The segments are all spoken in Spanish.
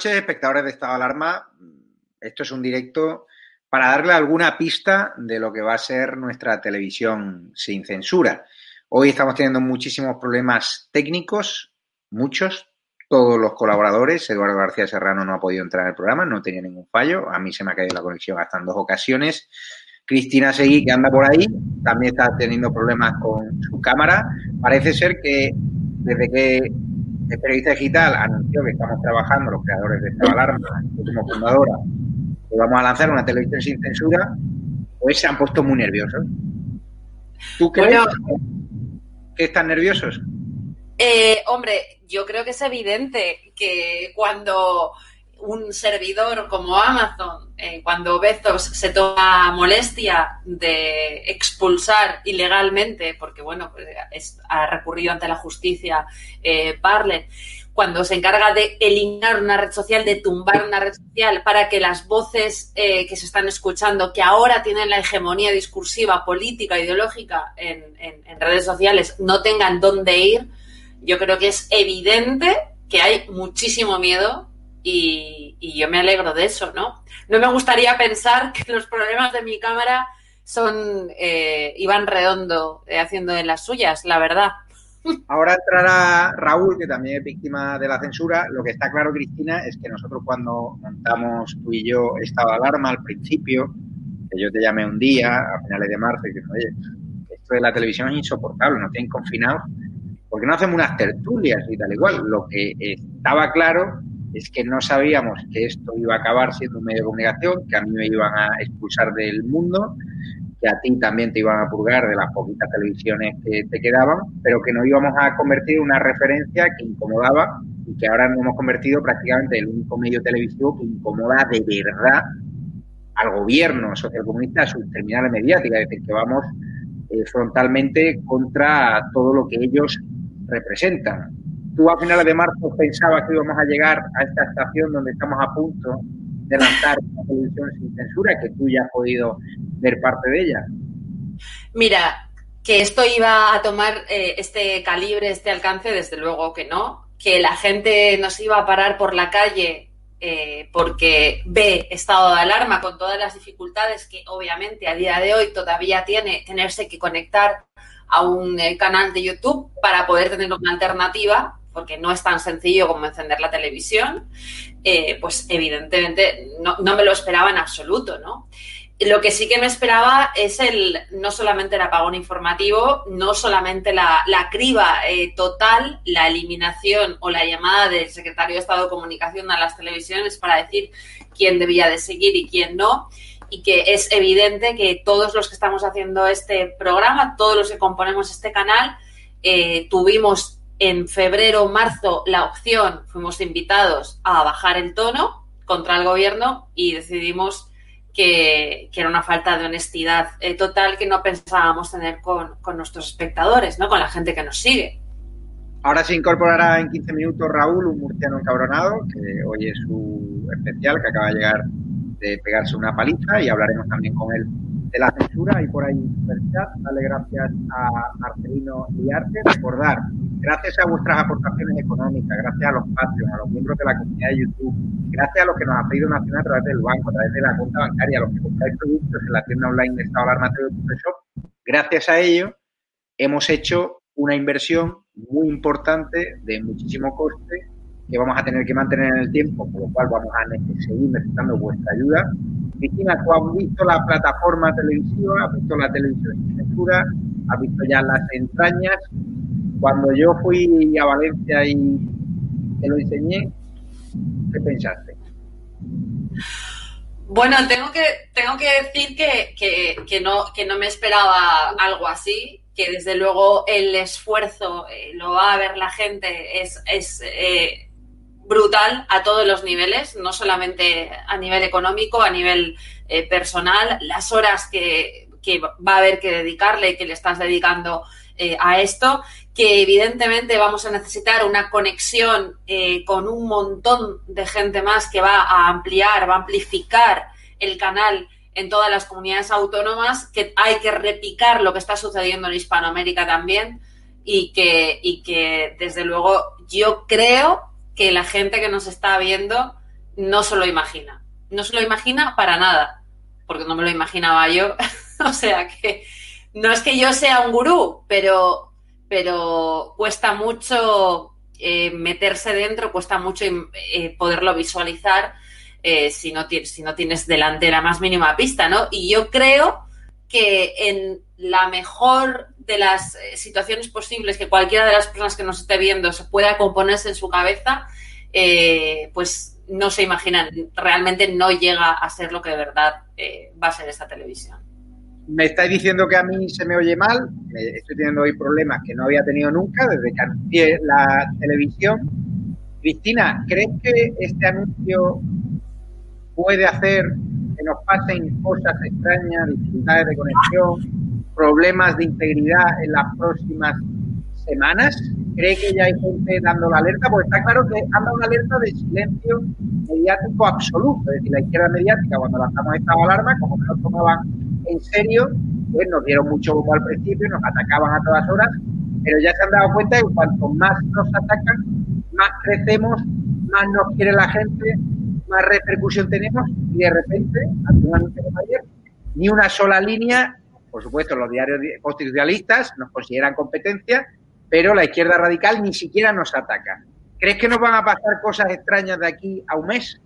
Noches, espectadores de Estado de Alarma. Esto es un directo para darle alguna pista de lo que va a ser nuestra televisión sin censura. Hoy estamos teniendo muchísimos problemas técnicos, muchos. Todos los colaboradores, Eduardo García Serrano no ha podido entrar al programa, no tenía ningún fallo. A mí se me ha caído la conexión hasta en dos ocasiones. Cristina Seguí, que anda por ahí, también está teniendo problemas con su cámara. Parece ser que desde que el periodista digital anunció que estamos trabajando, los creadores de esta alarma, como fundadora, que vamos a lanzar una televisión sin censura, pues se han puesto muy nerviosos. ¿Tú crees que están nerviosos? Eh, hombre, yo creo que es evidente que cuando un servidor como Amazon, eh, cuando Bezos se toma molestia de expulsar ilegalmente, porque bueno, pues, ha recurrido ante la justicia eh, cuando se encarga de eliminar una red social, de tumbar una red social para que las voces eh, que se están escuchando, que ahora tienen la hegemonía discursiva, política, ideológica en, en redes sociales, no tengan dónde ir, yo creo que es evidente que hay muchísimo miedo y, yo me alegro de eso, ¿no? No me gustaría pensar que los problemas de mi cámara son eh, Iván Redondo eh, haciendo de las suyas, la verdad. Ahora entrará Raúl, que también es víctima de la censura. Lo que está claro, Cristina, es que nosotros cuando montamos tú y yo estaba alarma al principio, que yo te llamé un día, a finales de marzo, y dije, oye, esto de la televisión es insoportable, nos tienen confinados, porque no hacemos unas tertulias y tal igual. Lo que estaba claro es que no sabíamos que esto iba a acabar siendo un medio de comunicación, que a mí me iban a expulsar del mundo, que a ti también te iban a purgar de las poquitas televisiones que te quedaban, pero que no íbamos a convertir en una referencia que incomodaba y que ahora nos hemos convertido prácticamente en el único medio televisivo que incomoda de verdad al gobierno socialcomunista, a sus terminales mediáticas, es decir, que vamos eh, frontalmente contra todo lo que ellos representan tú a finales de marzo pensabas que íbamos a llegar a esta estación donde estamos a punto de lanzar una televisión sin censura, que tú ya has podido ver parte de ella. Mira, que esto iba a tomar eh, este calibre, este alcance, desde luego que no. Que la gente nos iba a parar por la calle eh, porque ve estado de alarma con todas las dificultades que obviamente a día de hoy todavía tiene tenerse que conectar a un eh, canal de YouTube para poder tener una alternativa porque no es tan sencillo como encender la televisión, eh, pues evidentemente no, me lo esperaba en absoluto, ¿no? Lo que sí que me esperaba es el no solamente el apagón informativo, no solamente la, criba eh, total, la eliminación o la llamada del secretario de Estado de Comunicación a las televisiones para decir quién debía de seguir y quién no, y que es evidente que todos los que estamos haciendo este programa, todos los que componemos este canal, eh, tuvimos en febrero o marzo la opción, fuimos invitados a bajar el tono contra el gobierno y decidimos que, era una falta de honestidad eh, total que no pensábamos tener con, nuestros espectadores, ¿no? con la gente que nos sigue. Ahora se incorporará en 15 minutos Raúl, un murciano encabronado, que hoy es su especial, que acaba de llegar de pegarse una paliza y hablaremos también con él de la censura y por ahí chat. Dale gracias a Marcelino Liarte. Recordar, gracias a vuestras aportaciones económicas, gracias a los Patreon, a los miembros de la comunidad de YouTube, gracias a los que nos han pedido nacional a través del banco, a través de la cuenta bancaria, a los que compráis productos en la tienda online de Estado Alarma Shop, gracias a ello hemos hecho una inversión muy importante de muchísimo coste que vamos a tener que mantener en el tiempo, por lo cual vamos a seguir necesitando vuestra ayuda Cristina, tú has visto la plataforma televisiva, has visto la televisión sin censura, has visto ya las entrañas. Cuando yo fui a Valencia y te lo enseñé, ¿qué pensaste? Bueno, tengo que, tengo que decir que, no, que no me esperaba algo así, que desde luego el esfuerzo eh, lo va a ver la gente, es, es eh, brutal a todos los niveles, no solamente a nivel económico, a nivel eh, personal, las horas que, va a haber que dedicarle y que le estás dedicando eh, a esto, que evidentemente vamos a necesitar una conexión eh, con un montón de gente más que va a ampliar, va a amplificar el canal en todas las comunidades autónomas, que hay que repicar lo que está sucediendo en Hispanoamérica también y que, y que desde luego yo creo que la gente que nos está viendo no se lo imagina. No se lo imagina para nada, porque no me lo imaginaba yo. o sea que no es que yo sea un gurú, pero, pero cuesta mucho eh, meterse dentro, cuesta mucho eh, poderlo visualizar eh, si, no tienes, si no tienes delante la más mínima pista, ¿no? Y yo creo que en la mejor de las situaciones posibles que cualquiera de las personas que nos esté viendo se pueda componerse en su cabeza, pues no se imaginan, realmente no llega a ser lo que de verdad va a ser esta televisión me estáis diciendo que a mí se me oye mal, estoy teniendo hoy problemas que no había tenido nunca desde que anuncié la televisión. Cristina, ¿crees que este anuncio puede hacer que nos pasen cosas extrañas, dificultades de conexión, problemas de integridad en las próximas semanas? ¿Cree que ya hay gente dando la alerta? Porque está claro que han dado una alerta de silencio mediático absoluto. Es decir, la izquierda mediática, cuando lanzamos esta alarma, como que no tomaban en serio, pues nos dieron mucho humo al principio, nos atacaban a todas horas, pero ya se han dado cuenta que cuanto más nos atacan, más crecemos, más nos quiere la gente, más repercusión tenemos y de repente, ayer, ni una sola línea, por supuesto los diarios constitucionalistas nos consideran competencia, pero la izquierda radical ni siquiera nos ataca. ¿Crees que nos van a pasar cosas extrañas de aquí a un mes?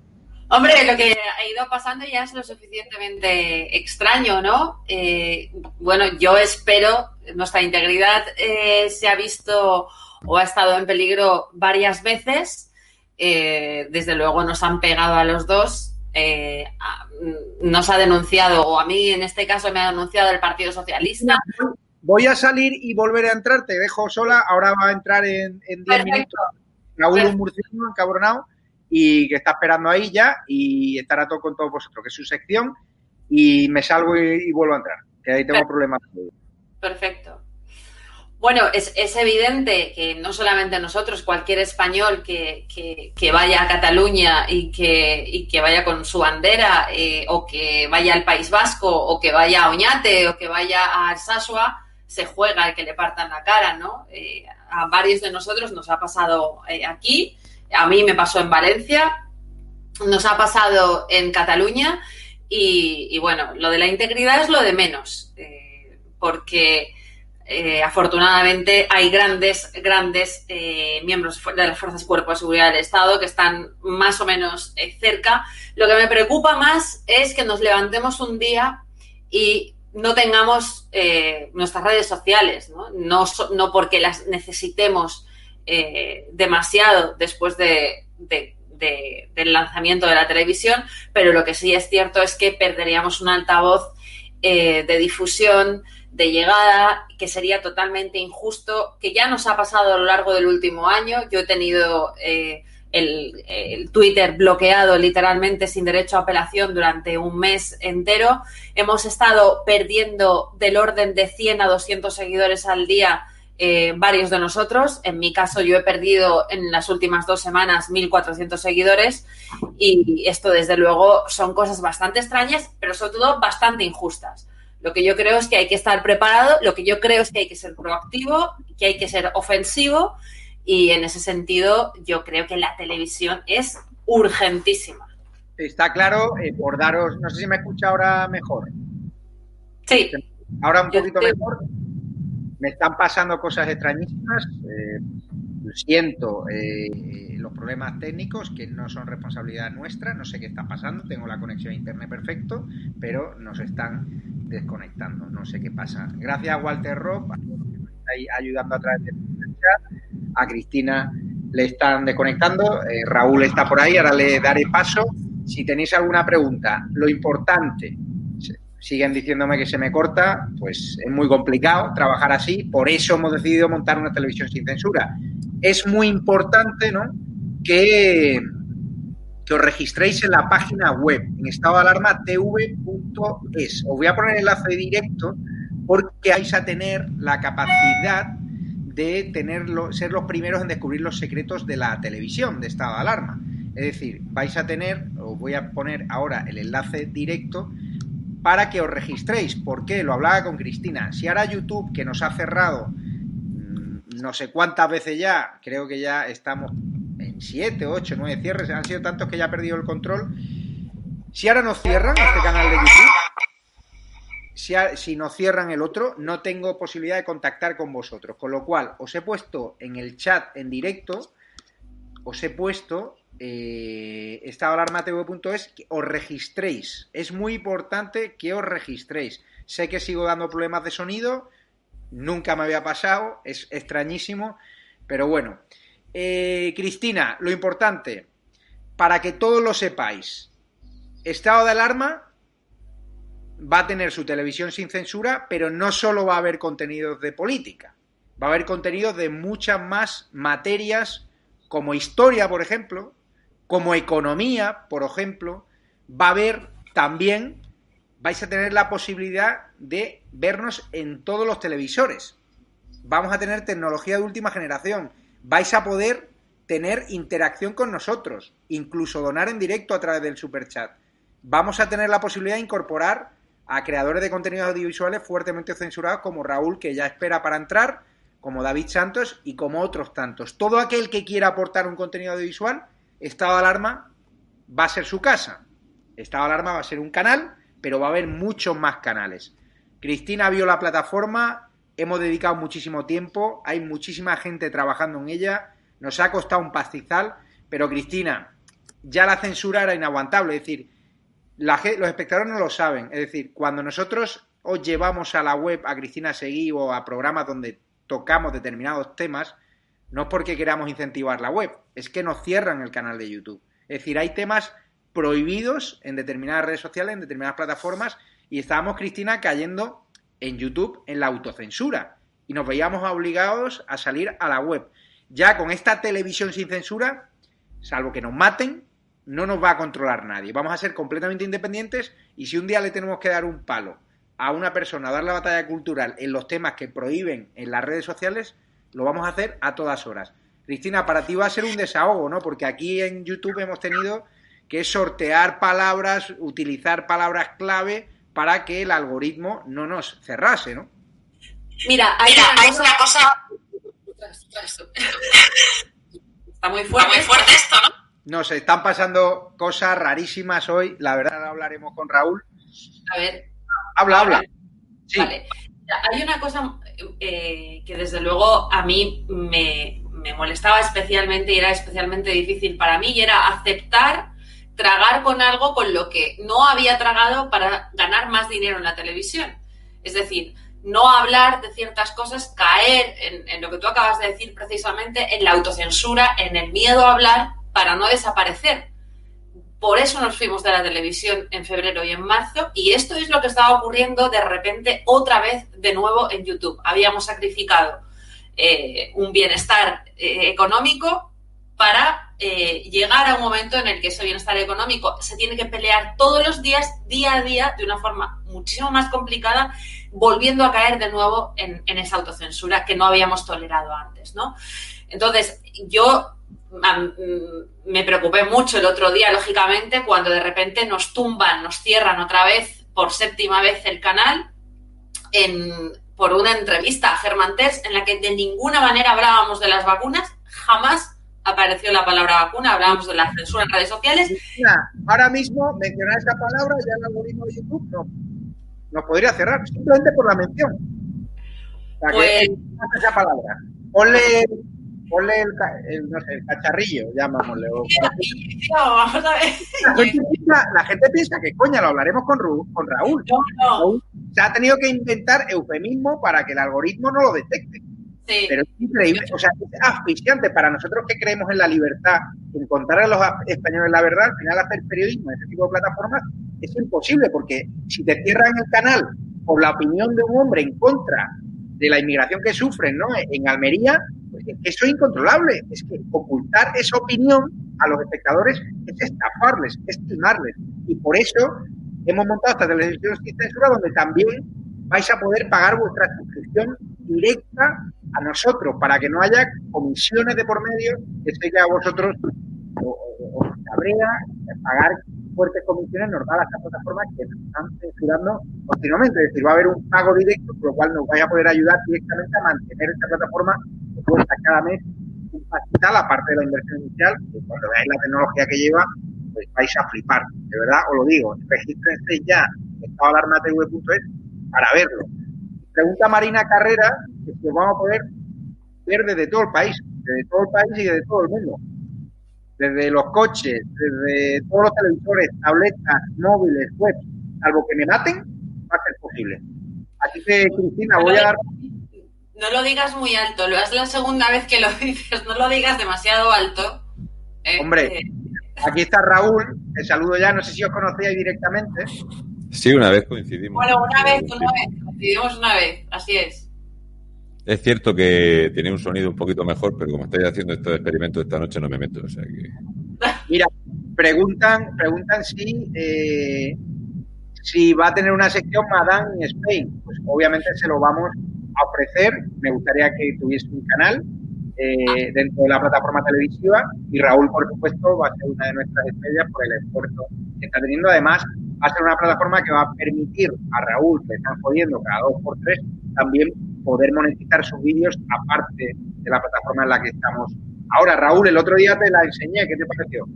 Hombre, lo que ha ido pasando ya es lo suficientemente extraño, ¿no? Eh, bueno, yo espero, nuestra integridad eh, se ha visto o ha estado en peligro varias veces. Eh, desde luego nos han pegado a los dos. nos ha denunciado, o a mí en este caso me ha denunciado el Partido Socialista. Voy a salir y volver a entrar, te dejo sola, ahora va a entrar en 10 minutos. Raúl murciano encabronado y que está esperando ahí ya y estará todo con todos vosotros, que es su sección y me salgo y, vuelvo a entrar, que ahí tengo problemas. Perfecto. Bueno, es, evidente que no solamente nosotros, cualquier español que, vaya a Cataluña y que, que vaya con su bandera, eh, o que vaya al País Vasco, o que vaya a Oñate, o que vaya a Alsasua, se juega el que le partan la cara, ¿no? Eh, a varios de nosotros nos ha pasado eh, aquí a mí me pasó en Valencia, nos ha pasado en Cataluña y, bueno, lo de la integridad es lo de menos, eh, porque eh, afortunadamente hay grandes, grandes eh, miembros de las Fuerzas y Cuerpos de Seguridad del Estado que están más o menos cerca. Lo que me preocupa más es que nos levantemos un día y no tengamos nuestras redes sociales, ¿no? No, no porque las necesitemos eh, demasiado después de, del lanzamiento de la televisión, pero lo que sí es cierto es que perderíamos un altavoz eh, de difusión, de llegada, que sería totalmente injusto, que ya nos ha pasado a lo largo del último año. Yo he tenido eh, el, el, Twitter bloqueado literalmente sin derecho a apelación durante un mes entero. Hemos estado perdiendo del orden de 100 a 200 seguidores al día eh, varios de nosotros. En mi caso, yo he perdido en las últimas dos semanas 1.400 seguidores y esto, desde luego, son cosas bastante extrañas, pero sobre todo bastante injustas. Lo que yo creo es que hay que estar preparado, lo que yo creo es que hay que ser proactivo, que hay que ser ofensivo y en ese sentido yo creo que la televisión es urgentísima. Está claro, eh, por daros, no sé si me escucha ahora mejor. Sí. Ahora un poquito mejor me están pasando cosas extrañísimas. Eh, siento eh, los problemas técnicos que no son responsabilidad nuestra, no sé qué está pasando, tengo la conexión a internet perfecto, pero nos están desconectando, no sé qué pasa. Gracias a Walter Robb, a todos los que nos estáis ayudando a través del chat, a Cristina le están desconectando, eh, Raúl está por ahí, ahora le daré paso. Si tenéis alguna pregunta, lo importante, siguen diciéndome que se me corta, pues es muy complicado trabajar así, por eso hemos decidido montar una televisión sin censura. Es muy importante, ¿no? Que, que os registréis en la página web, en estado de alarma tv.es. Os voy a poner el enlace directo porque vais a tener la capacidad de tenerlo, ser los primeros en descubrir los secretos de la televisión de estado de alarma. Es decir, vais a tener, os voy a poner ahora el enlace directo para que os registréis. ¿Por qué? Lo hablaba con Cristina. Si ahora YouTube, que nos ha cerrado mm, no sé cuántas veces ya, creo que ya estamos en siete, ocho, nueve cierres, han sido tantos que ya ha perdido el control. Si ahora nos cierran este canal de YouTube, si, si nos cierran el otro, no tengo posibilidad de contactar con vosotros. Con lo cual, os he puesto en el chat en directo, os he puesto eh, estadoalarmatv.es os registréis. Es muy importante que os registréis. Sé que sigo dando problemas de sonido, nunca me había pasado, es extrañísimo, pero bueno. Eh, Cristina, lo importante, para que todos lo sepáis, estado de alarma va a tener su televisión sin censura, pero no solo va a haber contenidos de política, va a haber contenidos de muchas más materias, como historia, por ejemplo, como economía, por ejemplo, va a haber también, vais a tener la posibilidad de vernos en todos los televisores. Vamos a tener tecnología de última generación. Vais a poder tener interacción con nosotros, incluso donar en directo a través del superchat. Vamos a tener la posibilidad de incorporar a creadores de contenidos audiovisuales fuertemente censurados como Raúl, que ya espera para entrar, como David Santos y como otros tantos. Todo aquel que quiera aportar un contenido audiovisual, Estado de Alarma va a ser su casa. Estado de Alarma va a ser un canal, pero va a haber muchos más canales. Cristina vio la plataforma, hemos dedicado muchísimo tiempo, hay muchísima gente trabajando en ella, nos ha costado un pastizal, pero Cristina, ya la censura era inaguantable, es decir, los espectadores no lo saben. Es decir, cuando nosotros os llevamos a la web a Cristina Seguí o a programas donde tocamos determinados temas, no es porque queramos incentivar la web, es que nos cierran el canal de YouTube. Es decir, hay temas prohibidos en determinadas redes sociales, en determinadas plataformas, y estábamos, Cristina, cayendo en YouTube en la autocensura. Y nos veíamos obligados a salir a la web. Ya con esta televisión sin censura, salvo que nos maten, no nos va a controlar nadie. Vamos a ser completamente independientes y si un día le tenemos que dar un palo a una persona, a dar la batalla cultural en los temas que prohíben en las redes sociales, lo vamos a hacer a todas horas. Cristina, para ti va a ser un desahogo, ¿no? Porque aquí en YouTube hemos tenido que sortear palabras, utilizar palabras clave para que el algoritmo no nos cerrase, ¿no? Mira, hay, una, cosa... Está muy fuerte, muy fuerte esto, ¿no? Nos están pasando cosas rarísimas hoy. La verdad, hablaremos con Raúl. A ver. Habla, habla. Sí. Vale. Hay una cosa eh, que desde luego a mí me, molestaba especialmente y era especialmente difícil para mí y era aceptar tragar con algo con lo que no había tragado para ganar más dinero en la televisión. Es decir, no hablar de ciertas cosas, caer en, lo que tú acabas de decir precisamente, en la autocensura, en el miedo a hablar para no desaparecer. Por eso nos fuimos de la televisión en febrero y en marzo y esto es lo que estaba ocurriendo de repente otra vez de nuevo en YouTube. Habíamos sacrificado eh, un bienestar eh, económico para eh, llegar a un momento en el que ese bienestar económico se tiene que pelear todos los días, día a día, de una forma muchísimo más complicada, volviendo a caer de nuevo en, en esa autocensura que no habíamos tolerado antes, ¿no? Entonces, yo me preocupé mucho el otro día, lógicamente, cuando de repente nos tumban, nos cierran otra vez, por séptima vez, el canal, en, por una entrevista a Germán Terz, en la que de ninguna manera hablábamos de las vacunas, jamás apareció la palabra vacuna, hablábamos de la censura en redes sociales. ahora mismo mencionar esa palabra ya el algoritmo de YouTube no, nos podría cerrar, simplemente por la mención. O sea, pues... esa palabra. Ponle ponle el, no sé, el cacharrillo, llamámosle. La, gente piensa, que coña, lo hablaremos con, con Raúl. Se ha tenido que inventar eufemismo para que el algoritmo no lo detecte. Pero es increíble, o sea, es asfixiante para nosotros que creemos en la libertad, en contar a los españoles la verdad, al final hacer periodismo en ese tipo de plataformas es imposible, porque si te cierran el canal por la opinión de un hombre en contra de la inmigración que sufren ¿no? en Almería, eso es incontrolable. Es que ocultar esa opinión a los espectadores es estafarles, es timarles. Y por eso hemos montado esta televisión sin censura donde también vais a poder pagar vuestra suscripción directa a nosotros para que no haya comisiones de por medio que sé que a vosotros os cabrea pagar fuertes comisiones nos da las plataformas que nos están censurando continuamente. Es decir, va a haber un pago directo, por lo cual nos vaya a poder ayudar directamente a mantener esta plataforma cuesta cada mes un aparte de la inversión inicial, cuando veáis la tecnología que lleva, pues vais a flipar. De verdad, os lo digo. Regístrense ya en estadoalarmatv.es para verlo. Pregunta Marina Carrera que si vamos a poder ver desde todo el país, desde todo el país y desde todo el mundo. Desde los coches, desde todos los televisores, tabletas, móviles, web, salvo que me maten, va a ser posible. Así que, Cristina, voy a dar no lo digas muy alto, lo es la segunda vez que lo dices, no lo digas demasiado alto. Eh, Hombre, eh, aquí está Raúl, te saludo ya, no sé si os conocíais directamente. Sí, una vez coincidimos. Bueno, una vez, una vez, coincidimos una vez, así es. Es cierto que tiene un sonido un poquito mejor, pero como estáis haciendo estos experimentos esta noche no me meto, o sea que... Mira, preguntan, preguntan si, eh, si va a tener una sección Madame Spain. Pues obviamente se lo vamos a ofrecer. Me gustaría que tuviese un canal eh, dentro de la plataforma televisiva y Raúl, por supuesto, va a ser una de nuestras estrellas por el esfuerzo que está teniendo. Además, va a ser una plataforma que va a permitir a Raúl, que están jodiendo cada dos por tres, también poder monetizar sus vídeos aparte de la plataforma en la que estamos. Ahora, Raúl, el otro día te la enseñé, ¿qué te pareció?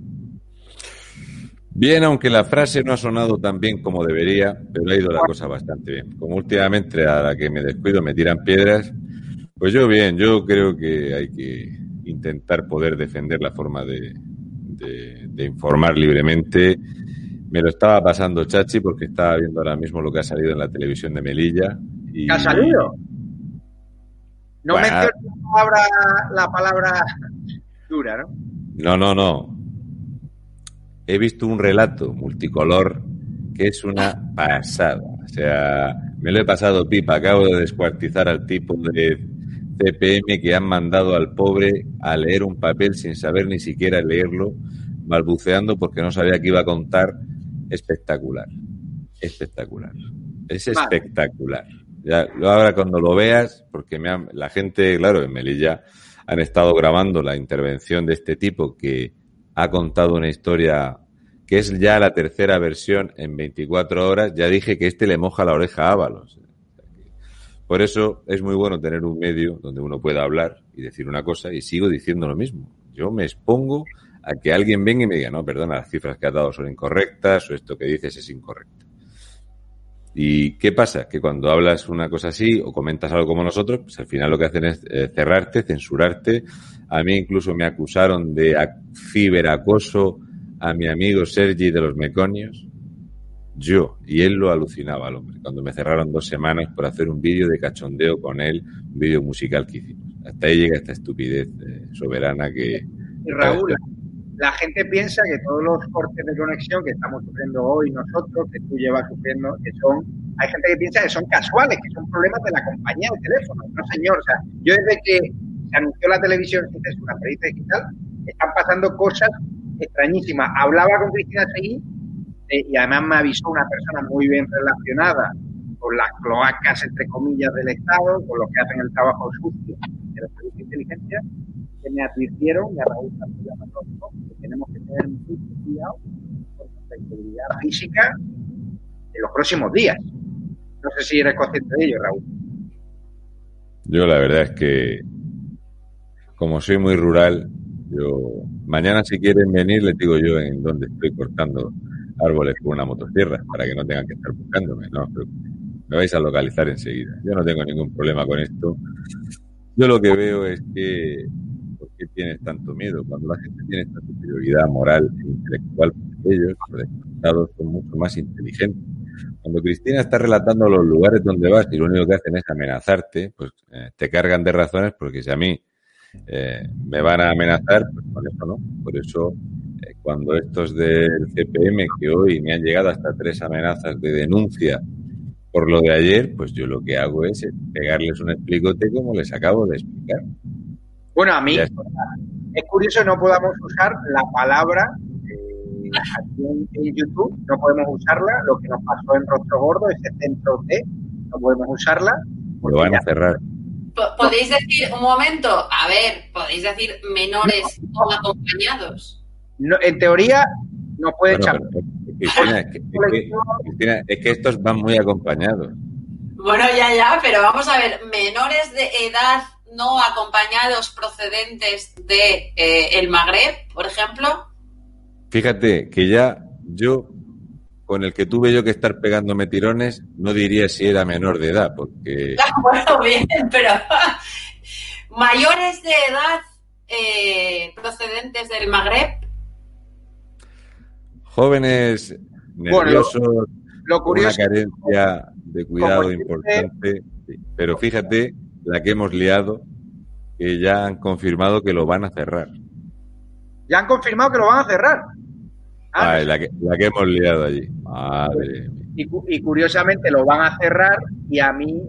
Bien, aunque la frase no ha sonado tan bien como debería, pero ha ido la cosa bastante bien. Como últimamente a la que me descuido me tiran piedras, pues yo bien, yo creo que hay que intentar poder defender la forma de, informar libremente. Me lo estaba pasando Chachi porque estaba viendo ahora mismo lo que ha salido en la televisión de Melilla. Y... ¿Ha salido? No bueno, menciones la palabra, la palabra dura, ¿no? No, no, no he visto un relato multicolor que es una pasada. O sea, me lo he pasado pipa. Acabo de descuartizar al tipo de CPM que han mandado al pobre a leer un papel sin saber ni siquiera leerlo, balbuceando porque no sabía que iba a contar. Espectacular. Espectacular. Es espectacular. Ya, ahora cuando lo veas, porque me la gente, claro, en Melilla han estado grabando la intervención de este tipo que ha contado una historia que es ya la tercera versión en 24 horas. Ya dije que este le moja la oreja a Ábalos. Por eso es muy bueno tener un medio donde uno pueda hablar y decir una cosa y sigo diciendo lo mismo. Yo me expongo a que alguien venga y me diga, no, perdona, las cifras que has dado son incorrectas o esto que dices es incorrecto. ¿Y qué pasa? Que cuando hablas una cosa así o comentas algo como nosotros, pues al final lo que hacen es eh, cerrarte, censurarte. A mí incluso me acusaron de ciberacoso a mi amigo Sergi de los Meconios. Yo, y él lo alucinaba al hombre, cuando me cerraron dos semanas por hacer un vídeo de cachondeo con él, un vídeo musical que hicimos. Hasta ahí llega esta estupidez eh, soberana que... Y Raúl, la gente piensa que todos los cortes de conexión que estamos sufriendo hoy nosotros, que tú llevas sufriendo, que son, hay gente que piensa que son casuales, que son problemas de la compañía de teléfono. No, señor, o sea, yo desde que se anunció la televisión, es una periodista digital, están pasando cosas extrañísimas. Hablaba con Cristina Seguí eh, y además me avisó una persona muy bien relacionada con las cloacas, entre comillas, del Estado, con los que hacen el trabajo sucio de la servicios de inteligencia, que me advirtieron, y a Raúl que tenemos que tener mucho cuidado con nuestra integridad física en los próximos días. No sé si eres consciente de ello, Raúl. Yo la verdad es que, como soy muy rural, yo mañana si quieren venir les digo yo en dónde estoy cortando árboles con una motosierra para que no tengan que estar buscándome, no, me vais a localizar enseguida. Yo no tengo ningún problema con esto. Yo lo que veo es que ¿por qué tienes tanto miedo? Cuando la gente tiene esta superioridad moral e intelectual, ellos, los desplazados, son mucho más inteligentes. Cuando Cristina está relatando los lugares donde vas y lo único que hacen es amenazarte, pues eh, te cargan de razones porque si a mí eh, me van a amenazar, pues con eso no. Por eso, eh, cuando estos del CPM, que hoy me han llegado hasta tres amenazas de denuncia por lo de ayer, pues yo lo que hago es pegarles un explicote como les acabo de explicar. Bueno, a mí es curioso no podamos usar la palabra eh, en, YouTube, no podemos usarla, lo que nos pasó en Rostro Gordo, ese centro D, no podemos usarla. Lo van a cerrar. Podéis decir, un momento, a ver, podéis decir menores o acompañados. No, en teoría, no puede echar. es, que, estos van muy acompañados. Bueno, ya, ya, pero vamos a ver, menores de edad no acompañados procedentes de eh, el Magreb, por ejemplo? Fíjate que ya yo, con el que tuve yo que estar pegándome tirones, no diría si era menor de edad, porque... bueno, bien, pero mayores de edad eh, procedentes del Magreb. Jóvenes nerviosos, Lo curioso una carencia de cuidado dice- importante, pero fíjate la que hemos liado, que ya han confirmado que lo van a cerrar. ya han confirmado que lo van a cerrar. Ah, Ay, la, que, la que hemos liado allí. Madre y, cu- y curiosamente lo van a cerrar y a mí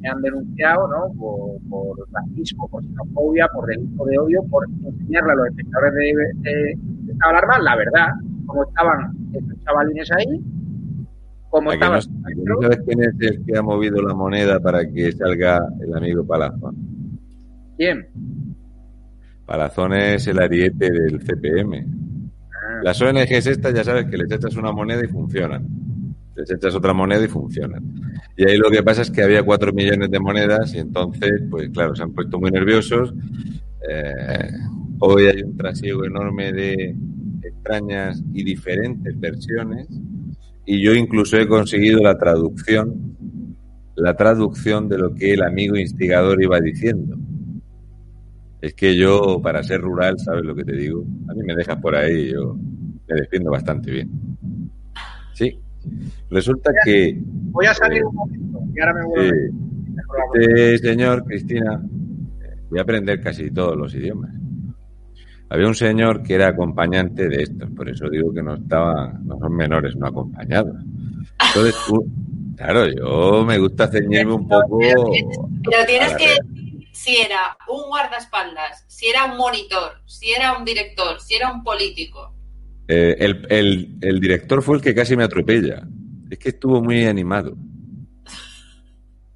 me han denunciado ¿no? por, por racismo, por xenofobia, por delito de odio, por enseñarle a los espectadores de, de, de esta alarma la verdad, cómo estaban estos chavalines ahí, cómo ¿A que no, estaban... no sabes quién es el que ha movido la moneda para que salga el amigo Palazón? ¿Quién? Palazón es el ariete del CPM. Las ONGs estas ya sabes que les echas una moneda y funcionan. Les echas otra moneda y funcionan. Y ahí lo que pasa es que había cuatro millones de monedas y entonces, pues claro, se han puesto muy nerviosos. Eh, hoy hay un trasiego enorme de extrañas y diferentes versiones y yo incluso he conseguido la traducción, la traducción de lo que el amigo instigador iba diciendo. Es que yo, para ser rural, ¿sabes lo que te digo? A mí me dejas por ahí y yo me defiendo bastante bien. Sí. Resulta que Voy a salir un momento y ahora me vuelvo a eh, meter. este señor, Cristina, eh, voy a aprender casi todos los idiomas. Había un señor que era acompañante de estos, por eso digo que no estaba, no son menores, no acompañados. Entonces tú, claro, yo me gusta ceñirme un poco. Pero tienes a que si era un guardaespaldas, si era un monitor, si era un director, si era un político. Eh, el, director fue el que casi me atropella. Es que estuvo muy animado.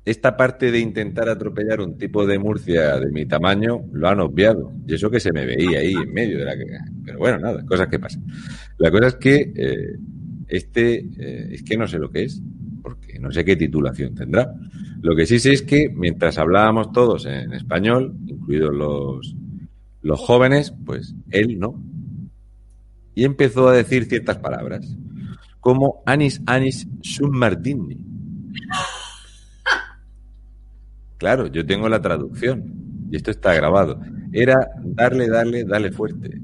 Esta parte de intentar atropellar un tipo de Murcia de mi tamaño lo han obviado. Y eso que se me veía ahí en medio de la que. Pero bueno, nada, cosas que pasan. La cosa es que eh, este eh, es que no sé lo que es, porque no sé qué titulación tendrá. Lo que sí sé es que mientras hablábamos todos en español, incluidos los, los jóvenes, pues él no y empezó a decir ciertas palabras, como Anis Anis Sum Martini. Claro, yo tengo la traducción y esto está grabado. Era darle, darle, dale fuerte.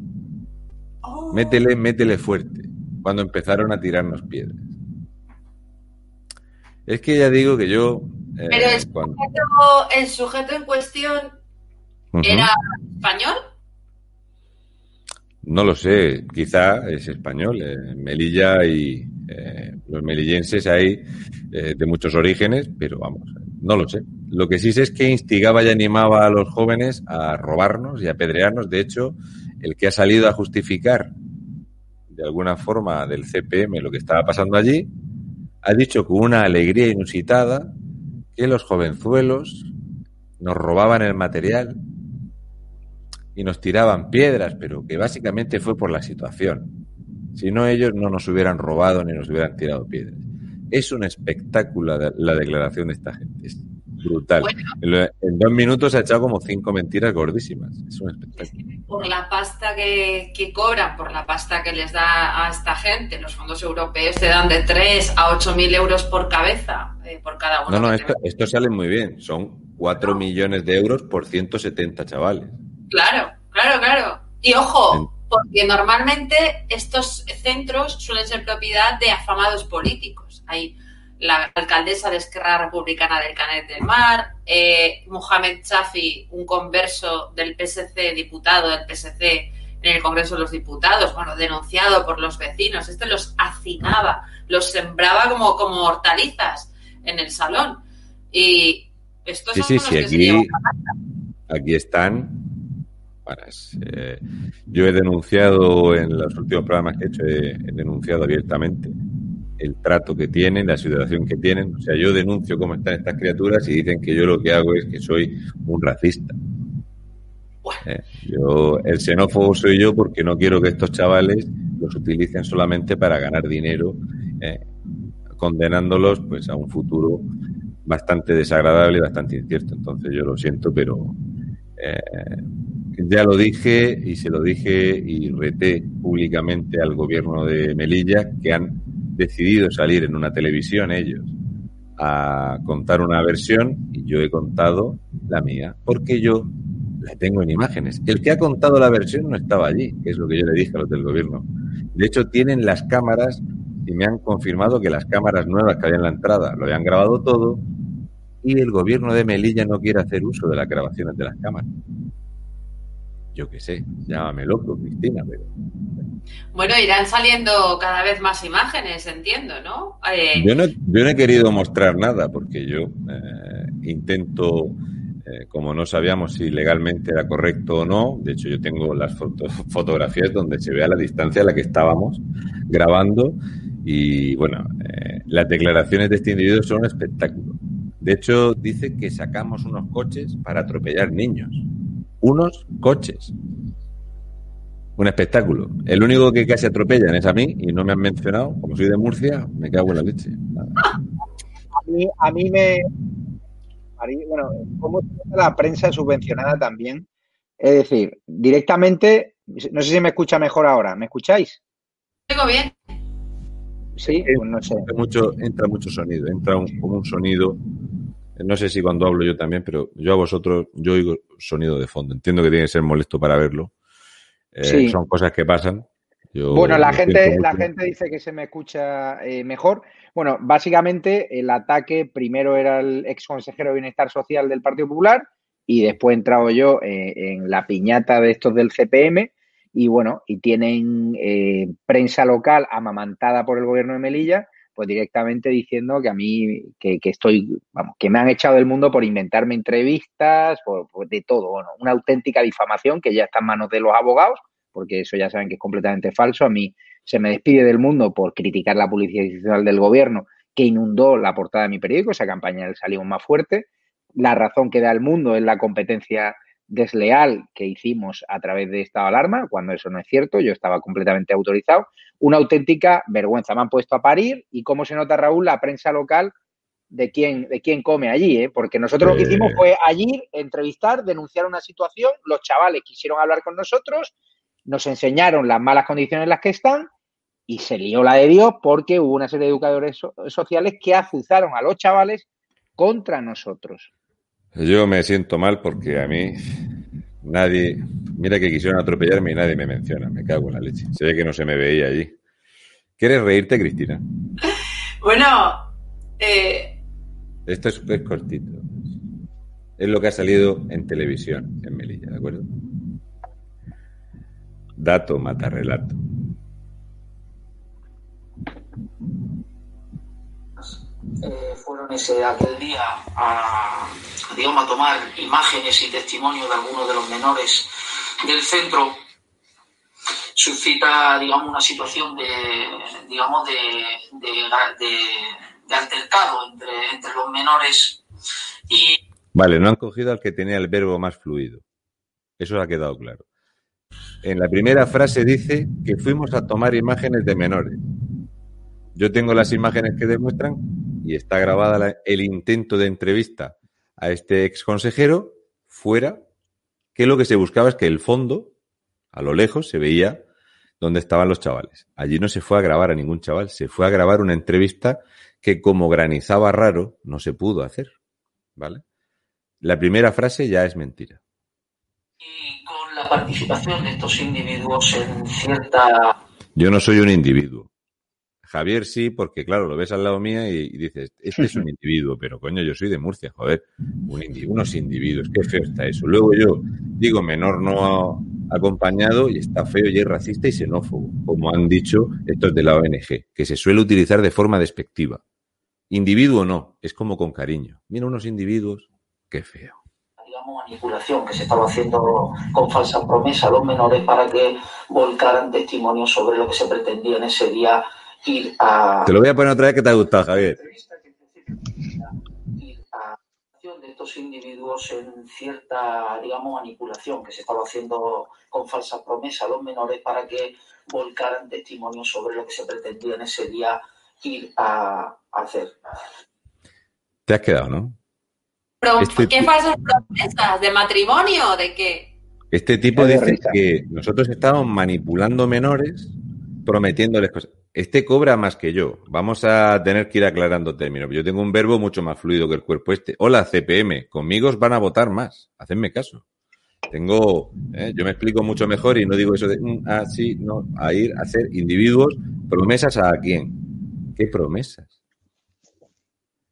Oh. Métele, métele fuerte. Cuando empezaron a tirarnos piedras. Es que ya digo que yo. eh, Pero el cuando- sujeto, el sujeto en cuestión era español. No lo sé, quizá es español. eh, Melilla y eh, los melillenses hay eh, de muchos orígenes, pero vamos, no lo sé. Lo que sí sé es que instigaba y animaba a los jóvenes a robarnos y a apedrearnos. De hecho, el que ha salido a justificar de alguna forma del CPM lo que estaba pasando allí, ha dicho con una alegría inusitada que los jovenzuelos nos robaban el material y nos tiraban piedras, pero que básicamente fue por la situación. Si no, ellos no nos hubieran robado ni nos hubieran tirado piedras. Es un espectáculo la, la declaración de esta gente. Brutal. Bueno. En, dos minutos ha echado como cinco mentiras gordísimas. Es un espectáculo. Por la pasta que, que cobran, por la pasta que les da a esta gente, los fondos europeos te dan de 3 a 8 mil euros por cabeza, eh, por cada uno. No, no, esto, esto sale muy bien. Son cuatro millones de euros por 170 chavales. Claro, claro, claro. Y ojo, porque normalmente estos centros suelen ser propiedad de afamados políticos. Hay la alcaldesa de Esquerra Republicana del Canet del Mar, eh, Mohamed Chafi, un converso del PSC, diputado del PSC en el Congreso de los Diputados, bueno, denunciado por los vecinos. Este los hacinaba, los sembraba como, como hortalizas en el salón. Y estos Sí, son sí, sí, que se aquí, llevan aquí están. Varas. Eh, yo he denunciado en los últimos programas que he hecho, he, he denunciado abiertamente el trato que tienen, la situación que tienen. O sea, yo denuncio cómo están estas criaturas y dicen que yo lo que hago es que soy un racista. Eh, yo, el xenófobo soy yo porque no quiero que estos chavales los utilicen solamente para ganar dinero, eh, condenándolos pues a un futuro bastante desagradable y bastante incierto. Entonces yo lo siento, pero eh, ya lo dije y se lo dije y reté públicamente al gobierno de Melilla que han decidido salir en una televisión ellos a contar una versión y yo he contado la mía, porque yo la tengo en imágenes. El que ha contado la versión no estaba allí, que es lo que yo le dije a los del gobierno. De hecho, tienen las cámaras y me han confirmado que las cámaras nuevas que había en la entrada lo habían grabado todo y el gobierno de Melilla no quiere hacer uso de las grabaciones de las cámaras. Yo qué sé, llámame loco, Cristina, pero bueno, irán saliendo cada vez más imágenes, entiendo, ¿no? Eh, yo, ¿no? yo no he querido mostrar nada porque yo eh, intento, eh, como no sabíamos si legalmente era correcto o no, de hecho yo tengo las fotografías donde se ve a la distancia a la que estábamos grabando y bueno, las declaraciones de este individuo son un espectáculo. De hecho, dice que sacamos unos coches para atropellar niños. Unos coches un espectáculo. El único que casi atropellan es a mí y no me han mencionado. Como soy de Murcia, me cago en la leche. A mí, a mí me. Bueno, ¿cómo está la prensa subvencionada también? Es decir, directamente. No sé si me escucha mejor ahora. ¿Me escucháis? Tengo bien. Sí, pues no sé. Mucho, entra mucho sonido, entra un, como un sonido. No sé si cuando hablo yo también, pero yo a vosotros, yo oigo sonido de fondo. Entiendo que tiene que ser molesto para verlo eh, son cosas que pasan. bueno, la gente, la gente dice que se me escucha eh, mejor. Bueno, básicamente el ataque primero era el ex consejero de Bienestar Social del Partido Popular y después he entrado yo eh, en la piñata de estos del CPM y bueno, y tienen prensa local amamantada por el gobierno de Melilla, pues directamente diciendo que a mí, que, estoy, vamos, que me han echado del mundo por inventarme entrevistas, por, de todo, bueno, una auténtica difamación que ya está en manos de los abogados porque eso ya saben que es completamente falso. A mí se me despide del mundo por criticar la publicidad institucional del gobierno que inundó la portada de mi periódico, esa campaña del Salimos más fuerte. La razón que da el mundo es la competencia desleal que hicimos a través de estado de alarma, cuando eso no es cierto, yo estaba completamente autorizado. Una auténtica vergüenza. Me han puesto a parir y cómo se nota, Raúl, la prensa local de quién, de quién come allí, ¿eh? porque nosotros lo que hicimos fue allí entrevistar, denunciar una situación, los chavales quisieron hablar con nosotros, nos enseñaron las malas condiciones en las que están y se lió la de Dios porque hubo una serie de educadores sociales que azuzaron a los chavales contra nosotros. Yo me siento mal porque a mí nadie, mira que quisieron atropellarme y nadie me menciona, me cago en la leche. Se ve que no se me veía allí. ¿Quieres reírte, Cristina? Bueno, eh... esto es, es cortito. Es lo que ha salido en televisión en Melilla, ¿de acuerdo? Dato mata relato. Eh, ese aquel día a, digamos, a tomar imágenes y testimonios de algunos de los menores del centro suscita digamos una situación de digamos de, de, altercado entre, entre los menores y vale no han cogido al que tenía el verbo más fluido eso ha quedado claro en la primera frase dice que fuimos a tomar imágenes de menores. Yo tengo las imágenes que demuestran y está grabada el intento de entrevista a este ex consejero fuera, que lo que se buscaba es que el fondo, a lo lejos, se veía dónde estaban los chavales. Allí no se fue a grabar a ningún chaval, se fue a grabar una entrevista que como granizaba raro no se pudo hacer. ¿Vale? La primera frase ya es mentira la participación de estos individuos en cierta... Yo no soy un individuo. Javier sí, porque claro, lo ves al lado mía y, dices, este es un individuo, pero coño, yo soy de Murcia, joder, un unos individuos, qué feo está eso. Luego yo digo menor no acompañado y está feo y es racista y xenófobo, como han dicho estos de la ONG, que se suele utilizar de forma despectiva. Individuo no, es como con cariño. Mira unos individuos, qué feo manipulación que se estaba haciendo con falsa promesa a los menores para que volcaran testimonios sobre lo que se pretendía en ese día. Te lo voy a poner otra vez que te ha gustado, Javier. Ir a de estos individuos en cierta, digamos, manipulación que se estaba haciendo con falsa promesa a los menores para que volcaran testimonios sobre lo que se pretendía en ese día ir a hacer. Te has quedado, ¿no? Pero, Este ¿Qué ti- falsas promesas? ¿De matrimonio de qué? Este tipo dice que nosotros estamos manipulando menores, prometiéndoles cosas. Este cobra más que yo. Vamos a tener que ir aclarando términos. Yo tengo un verbo mucho más fluido que el cuerpo este. Hola, CPM. Conmigo os van a votar más. Hacedme caso. Tengo, ¿eh? yo me explico mucho mejor y no digo eso de mm, ah, sí, no, a ir a hacer individuos, promesas a quién. ¿Qué promesas?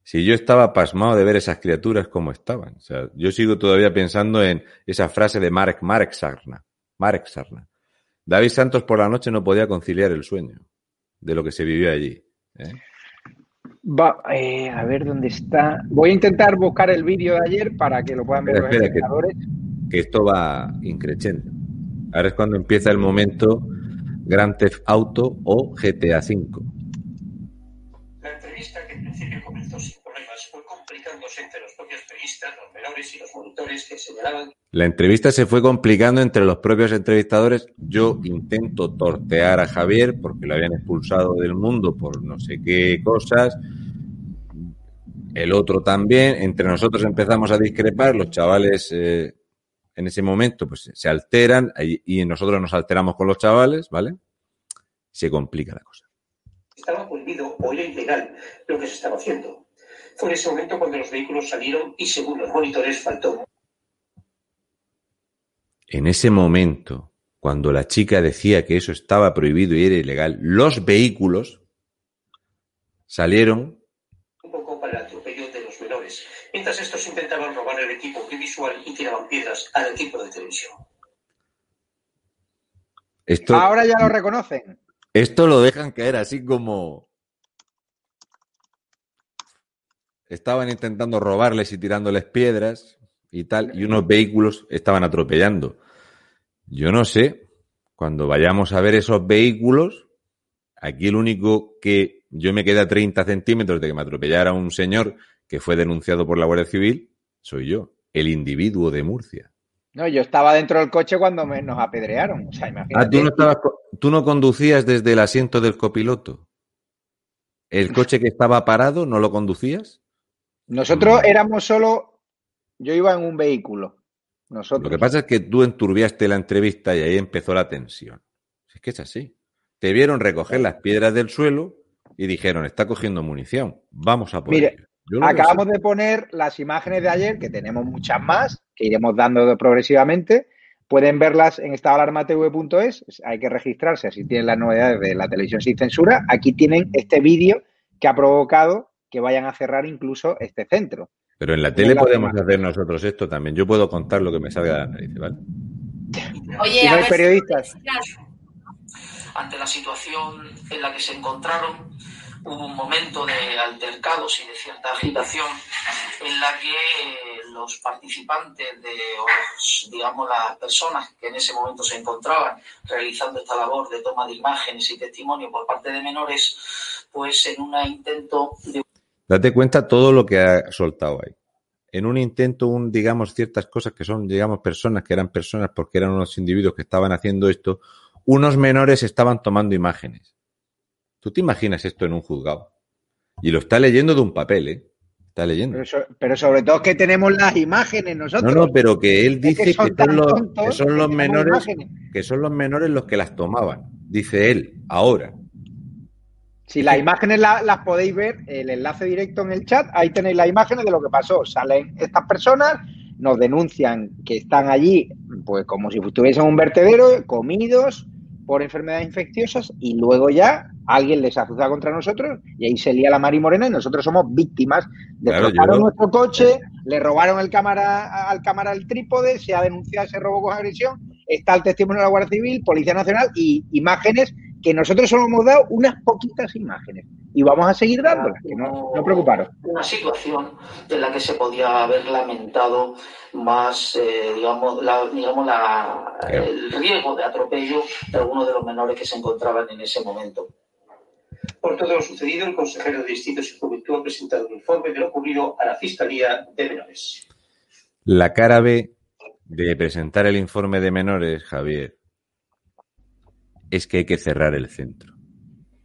Si yo estaba pasmado de ver esas criaturas como estaban. O sea, yo sigo todavía pensando en esa frase de Marek Marek Sarna. Marek Sarna. David Santos por la noche no podía conciliar el sueño de lo que se vivió allí. ¿eh? Va, eh, a ver dónde está. Voy a intentar buscar el vídeo de ayer para que lo puedan ver Espera, los que- espectadores. Que esto va increciendo. Ahora es cuando empieza el momento Grand Theft Auto o GTA V. La entrevista, que en principio comenzó sin problemas, fue complicándose entre los los menores y los monitores que señalaban La entrevista se fue complicando entre los propios entrevistadores. Yo intento tortear a Javier porque lo habían expulsado del mundo por no sé qué cosas. El otro también. Entre nosotros empezamos a discrepar. Los chavales eh, en ese momento pues se alteran y y nosotros nos alteramos con los chavales, ¿vale? Se complica la cosa. estaba prohibido o era ilegal lo que se estaba haciendo. Fue en ese momento cuando los vehículos salieron y, según los monitores, faltó En ese momento, cuando la chica decía que eso estaba prohibido y era ilegal, los vehículos salieron un poco para el atropello de los menores, mientras estos intentaban robar el equipo audiovisual y tiraban piedras al equipo de televisión. Esto, Ahora ya lo reconocen. esto lo dejan caer así como. Estaban intentando robarles y tirándoles piedras y tal, y unos vehículos estaban atropellando. Yo no sé, cuando vayamos a ver esos vehículos, aquí el único que yo me quedé a 30 centímetros de que me atropellara un señor que fue denunciado por la Guardia Civil, soy yo, el individuo de Murcia. No, yo estaba dentro del coche cuando me, nos apedrearon. O sea, imagínate. Ah, ¿tú no, estabas tú no conducías desde el asiento del copiloto. ¿El coche que estaba parado no lo conducías? Nosotros éramos solo. Yo iba en un vehículo. Nosotros. Lo que pasa es que tú enturbiaste la entrevista y ahí empezó la tensión. Es que es así. Te vieron recoger las piedras del suelo y dijeron, está cogiendo munición, vamos a por Mire, ello". Yo lo veo Acabamos de poner las imágenes de ayer, que tenemos muchas más, que iremos dando progresivamente. Pueden verlas en estadoalarmatv.es. Hay que registrarse así tienen las novedades de la televisión sin censura. Aquí tienen este vídeo que ha provocado que vayan a cerrar incluso este centro. Pero en la tele la podemos imagen. hacer nosotros esto también. Yo puedo contar lo que me salga de la nariz, ¿vale? Oye, Si no a hay ver periodistas. si- ante la situación en la que se encontraron, hubo un momento de altercados y de cierta agitación en la que eh, los participantes de, los, digamos, las personas que en ese momento se encontraban realizando esta labor de toma de imágenes y testimonio por parte de menores, pues en un intento de Date cuenta todo lo que ha soltado ahí. En un intento, un, digamos, ciertas cosas que son, digamos, personas, que eran personas porque eran unos individuos que estaban haciendo esto, unos menores estaban tomando imágenes. ¿Tú te imaginas esto en un juzgado? Y lo está leyendo de un papel, ¿eh? Está leyendo. Pero, so- pero sobre todo que tenemos las imágenes No, nosotros. no, pero que él Es dice que son los, que son menores, imágenes. que son los menores los que las tomaban. Dice él, ahora. Si las imágenes la- las podéis ver, el enlace directo en el chat, ahí tenéis las imágenes de lo que pasó. Salen estas personas, nos denuncian que están allí, pues como si estuviesen en un vertedero, comidos por enfermedades infecciosas, y luego ya alguien les azuza contra nosotros, y ahí se lía la mar y morena, y nosotros somos víctimas. Claro, Destrozaron nuestro coche, le robaron el cámara, al cámara el trípode, se ha denunciado ese robo con agresión, está el testimonio de la Guardia Civil, Policía Nacional y imágenes que nosotros solo hemos dado unas poquitas imágenes y vamos a seguir dándolas, que no, no preocuparos. una situación en la que se podía haber lamentado más, eh, digamos, la, digamos la, el riesgo de atropello de algunos de los menores que se encontraban en ese momento. Por todo lo sucedido, el consejero de Distritos y Juventud ha presentado un informe de lo ocurrido a la Fiscalía de Menores. La cara B de presentar el informe de menores, Javier, es que hay que cerrar el centro.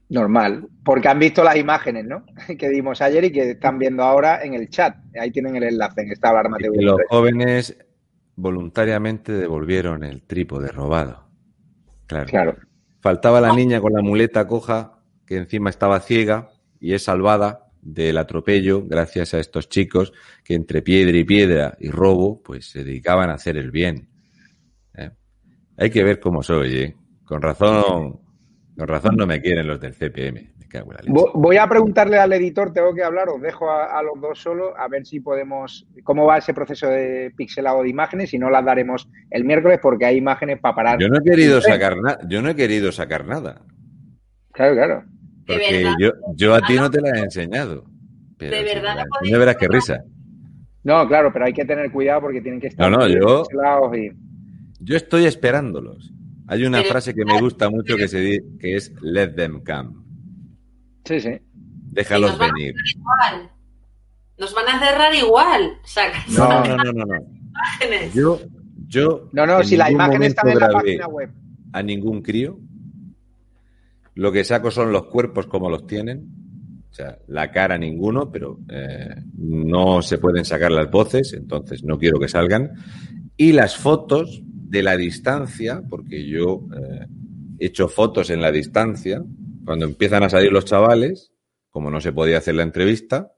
Normal, porque han visto las imágenes, ¿no? Que dimos ayer y que están viendo ahora en el chat. Ahí tienen el enlace en esta alarma TV. Los jóvenes voluntariamente devolvieron el trípode robado. Claro. claro. Faltaba la niña con la muleta coja, que encima estaba ciega y es salvada del atropello gracias a estos chicos que entre piedra y piedra y robo, pues se dedicaban a hacer el bien. ¿Eh? Hay que ver cómo soy, ¿eh? Con razón, con razón no me quieren los del CPM. Voy a preguntarle al editor, tengo que hablar, os dejo a, los dos solo, a ver si podemos, cómo va ese proceso de pixelado de imágenes, y no las daremos el miércoles porque hay imágenes para parar. Yo no he querido sacar nada, yo no he querido sacar nada. Claro, claro. Porque yo, yo a ti no te la he enseñado. de verdad no verás qué risa. No, claro, pero hay que tener cuidado porque tienen que estar no, no, yo, yo estoy esperándolos. Hay una frase que me gusta mucho que se dice que es let them come. Sí, sí. Déjalos venir. Nos van a cerrar igual. no, no, no, no, no. Yo, yo. No, no, si la imagen está en la página web. A ningún crío. Lo que saco son los cuerpos como los tienen. O sea, la cara ninguno, pero eh, no se pueden sacar las voces, entonces no quiero que salgan. Y las fotos de la distancia, porque yo eh, he hecho fotos en la distancia, cuando empiezan a salir los chavales, como no se podía hacer la entrevista,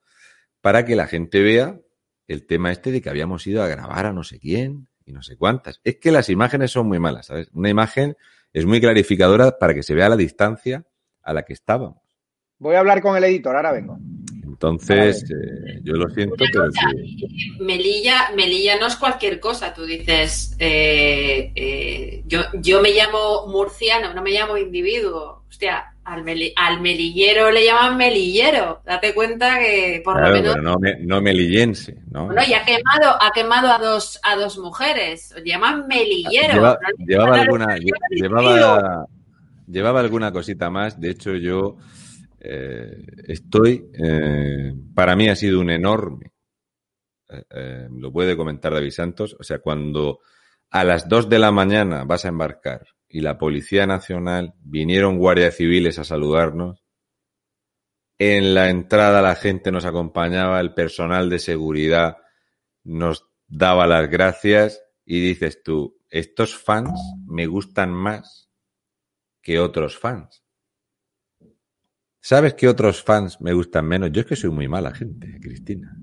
para que la gente vea el tema este de que habíamos ido a grabar a no sé quién y no sé cuántas. Es que las imágenes son muy malas, ¿sabes? Una imagen es muy clarificadora para que se vea la distancia a la que estábamos. Voy a hablar con el editor, ahora vengo. Entonces, eh, yo lo siento, pero Melilla, Melilla no es cualquier cosa. Tú dices, eh, eh, yo, yo me llamo murciano, no me llamo individuo. Hostia, al, al, melillero le llaman melillero. Date cuenta que por lo menos. no, no melillense, ¿no? Bueno, y ha quemado, ha quemado a dos, a dos mujeres. llaman melillero. llevaba, alguna, llevaba, llevaba alguna cosita más. De hecho, yo eh, estoy. Eh, para mí ha sido un enorme. Eh, lo puede comentar David Santos. O sea, cuando a las dos de la mañana vas a embarcar y la Policía Nacional vinieron guardias civiles a saludarnos. En la entrada la gente nos acompañaba, el personal de seguridad nos daba las gracias y dices tú, estos fans me gustan más que otros fans. ¿Sabes qué otros fans me gustan menos? Yo es que soy muy mala gente, Cristina.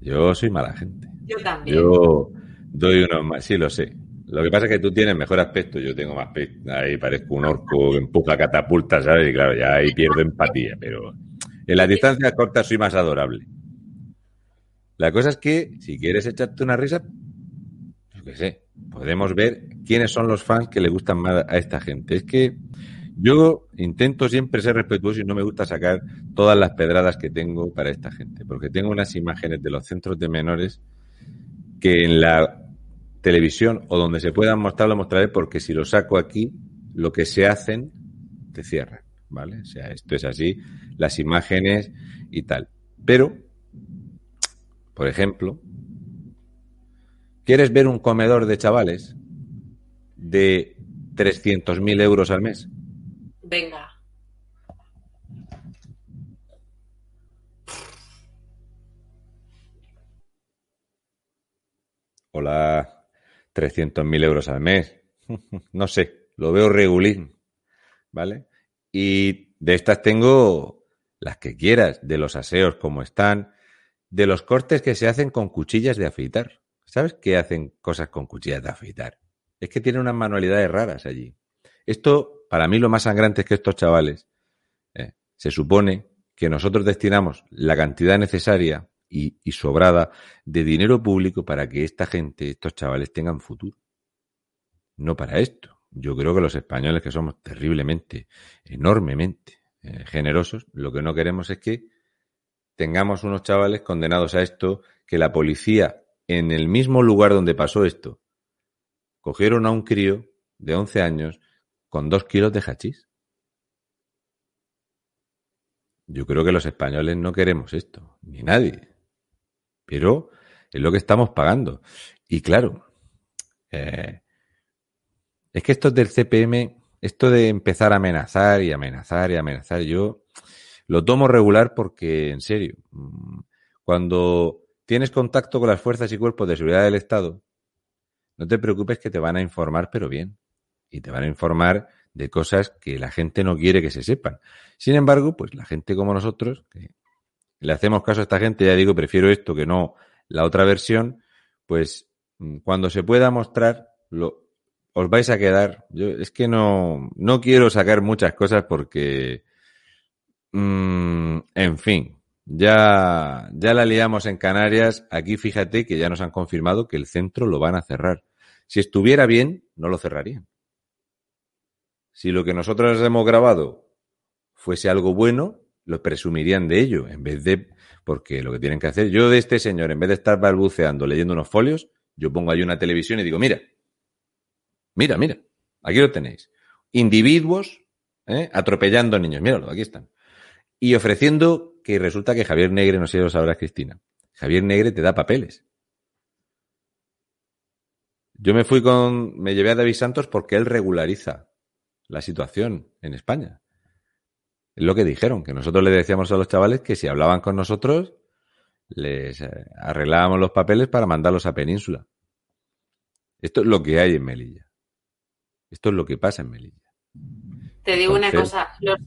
Yo soy mala gente. Yo también. Yo doy unos más, sí lo sé. Lo que pasa es que tú tienes mejor aspecto, yo tengo más aspecto. Ahí parezco un orco que empuja catapultas, ¿sabes? Y claro, ya ahí pierdo empatía, pero en las distancias cortas soy más adorable. La cosa es que, si quieres echarte una risa, yo qué sé, podemos ver quiénes son los fans que le gustan más a esta gente. Es que yo intento siempre ser respetuoso y no me gusta sacar todas las pedradas que tengo para esta gente, porque tengo unas imágenes de los centros de menores que en la televisión o donde se puedan mostrar, lo mostraré porque si lo saco aquí, lo que se hacen, te cierran, ¿vale? O sea, esto es así, las imágenes y tal. Pero, por ejemplo, ¿quieres ver un comedor de chavales de 300.000 euros al mes? Venga. Hola. 300.000 euros al mes. no sé, lo veo regulín. ¿Vale? Y de estas tengo las que quieras, de los aseos como están, de los cortes que se hacen con cuchillas de afeitar. ¿Sabes qué hacen cosas con cuchillas de afeitar? Es que tienen unas manualidades raras allí. Esto, para mí, lo más sangrante es que estos chavales eh, se supone que nosotros destinamos la cantidad necesaria y, sobrada de dinero público para que esta gente, estos chavales, tengan futuro. No para esto. Yo creo que los españoles, que somos terriblemente, enormemente eh, generosos, lo que no queremos es que tengamos unos chavales condenados a esto, que la policía, en el mismo lugar donde pasó esto, cogieron a un crío de 11 años con dos kilos de hachís. Yo creo que los españoles no queremos esto, ni nadie pero es lo que estamos pagando. Y claro, eh, es que estos del CPM esto de empezar a amenazar y amenazar y amenazar, yo lo tomo regular porque, en serio, cuando tienes contacto con las fuerzas y cuerpos de seguridad del Estado, no te preocupes que te van a informar, pero bien. Y te van a informar de cosas que la gente no quiere que se sepan. Sin embargo, pues la gente como nosotros, que le hacemos caso a esta gente, ya digo, prefiero esto que no la otra versión, pues mm, cuando se pueda mostrar, lo, os vais a quedar. Yo es que no, no quiero sacar muchas cosas porque, mm, en fin, ya, ya la liamos en Canarias. Aquí fíjate que ya nos han confirmado que el centro lo van a cerrar. Si estuviera bien, no lo cerrarían. Si lo que nosotros hemos grabado fuese algo bueno, lo presumirían de ello, en vez de, porque lo que tienen que hacer, yo de este señor, en vez de estar balbuceando leyendo unos folios, yo pongo ahí una televisión y digo, mira, mira, mira, aquí lo tenéis. Individuos ¿eh? atropellando niños, míralo, aquí están. Y ofreciendo que resulta que Javier Negre, no sé si lo sabrás, Cristina, Javier Negre te da papeles. Yo me fui con, me llevé a David Santos porque él regulariza la situación en España. Es lo que dijeron, que nosotros le decíamos a los chavales que si hablaban con nosotros, les eh, arreglábamos los papeles para mandarlos a Península. Esto es lo que hay en Melilla. Esto es lo que pasa en Melilla. Te digo una cosa, los,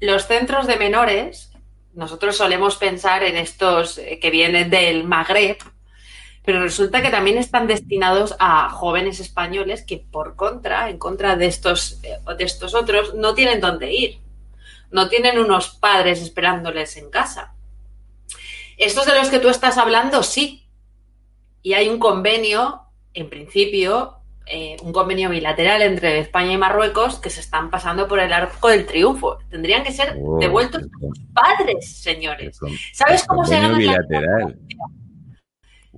los centros de menores, nosotros solemos pensar en estos eh, que vienen del Magreb, pero resulta que también están destinados a jóvenes españoles que por contra, en contra de estos, eh, de estos otros, no tienen dónde ir. No tienen unos padres esperándoles en casa. Estos de los que tú estás hablando, sí. Y hay un convenio, en principio, eh, un convenio bilateral entre España y Marruecos que se están pasando por el arco del triunfo. Tendrían que ser Oh, devueltos qué sus padres, señores. ¿Sabes cómo se gana la bilateral.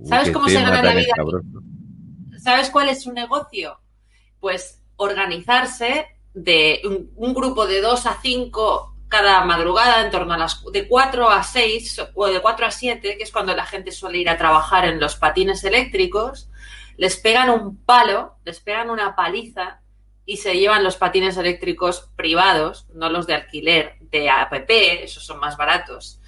¿Sabes cómo se gana la vida? ¿Sabes cuál es su negocio? Pues organizarse de un, un grupo de dos a cinco cada madrugada, en torno a las de 4 a 6 o de 4 a 7, que es cuando la gente suele ir a trabajar en los patines eléctricos, les pegan un palo, les pegan una paliza y se llevan los patines eléctricos privados, no los de alquiler, de APP, esos son más baratos,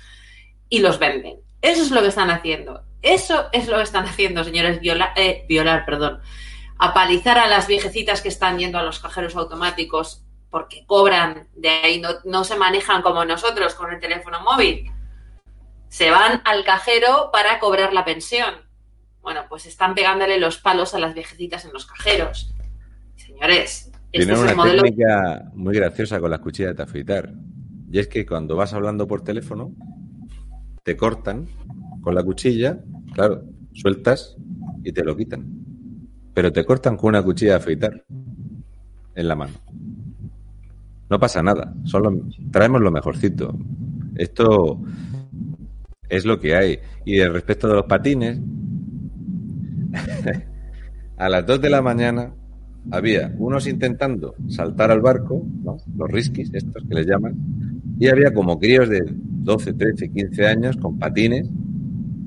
y los venden. Eso es lo que están haciendo. Eso es lo que están haciendo, señores, viola- eh, violar, perdón. Apalizar a las viejecitas que están yendo a los cajeros automáticos porque cobran de ahí, no, no se manejan como nosotros con el teléfono móvil. Se van al cajero para cobrar la pensión. Bueno, pues están pegándole los palos a las viejecitas en los cajeros. Señores, este es una el modelo. técnica muy graciosa con las cuchillas de afeitar. Y es que cuando vas hablando por teléfono, te cortan con la cuchilla, claro, sueltas y te lo quitan. Pero te cortan con una cuchilla de afeitar en la mano. No pasa nada, solo traemos lo mejorcito. Esto es lo que hay. Y respecto de los patines, a las 2 de la mañana había unos intentando saltar al barco, los riskis, estos que les llaman, y había como críos de 12, 13, 15 años con patines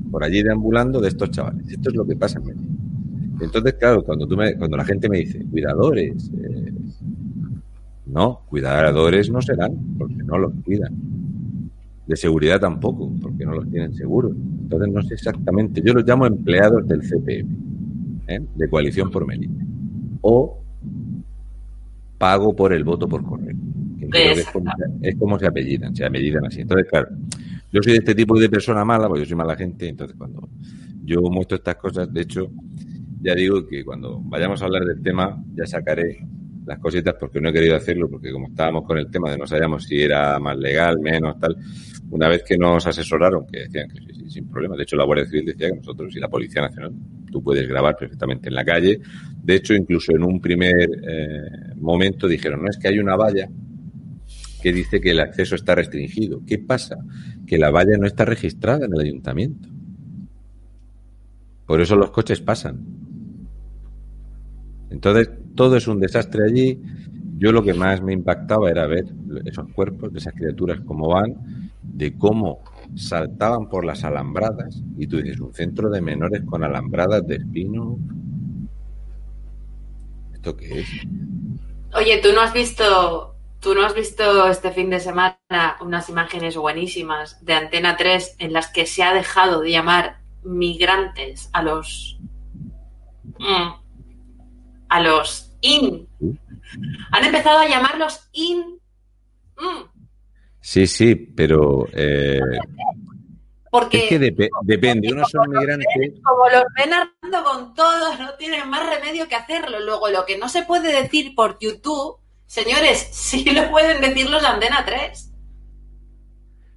por allí deambulando de estos chavales. Esto es lo que pasa en Medellín. Entonces, claro, cuando, tú me, cuando la gente me dice, cuidadores, eh, no, cuidadores no serán, porque no los cuidan. De seguridad tampoco, porque no los tienen seguros. Entonces, no sé exactamente, yo los llamo empleados del CPM, ¿eh? de Coalición por Melilla o pago por el voto por correo. Que creo que es, como, es como se apellidan, se apellidan así. Entonces, claro, yo soy de este tipo de persona mala, porque yo soy mala gente, entonces cuando yo muestro estas cosas, de hecho, ya digo que cuando vayamos a hablar del tema, ya sacaré las cositas porque no he querido hacerlo, porque como estábamos con el tema de no sabíamos si era más legal, menos, tal, una vez que nos asesoraron, que decían que sí, sí, sin problema, de hecho la Guardia Civil decía que nosotros y la Policía Nacional, tú puedes grabar perfectamente en la calle, de hecho incluso en un primer eh, momento dijeron, no es que hay una valla que dice que el acceso está restringido. ¿Qué pasa? Que la valla no está registrada en el ayuntamiento. Por eso los coches pasan. Entonces, todo es un desastre allí. Yo lo que más me impactaba era ver esos cuerpos de esas criaturas cómo van, de cómo saltaban por las alambradas. Y tú dices, un centro de menores con alambradas de espino. ¿Esto qué es? Oye, tú no has visto, tú no has visto este fin de semana unas imágenes buenísimas de Antena 3 en las que se ha dejado de llamar migrantes a los mm, a los in. Han empezado a llamarlos in. mm, Sí, sí, pero eh, porque es que depe- depende. Unos son migrantes. como los ven con todos, no tienen más remedio que hacerlo. Luego, lo que no se puede decir por YouTube, señores, sí lo pueden decir los de Antena 3.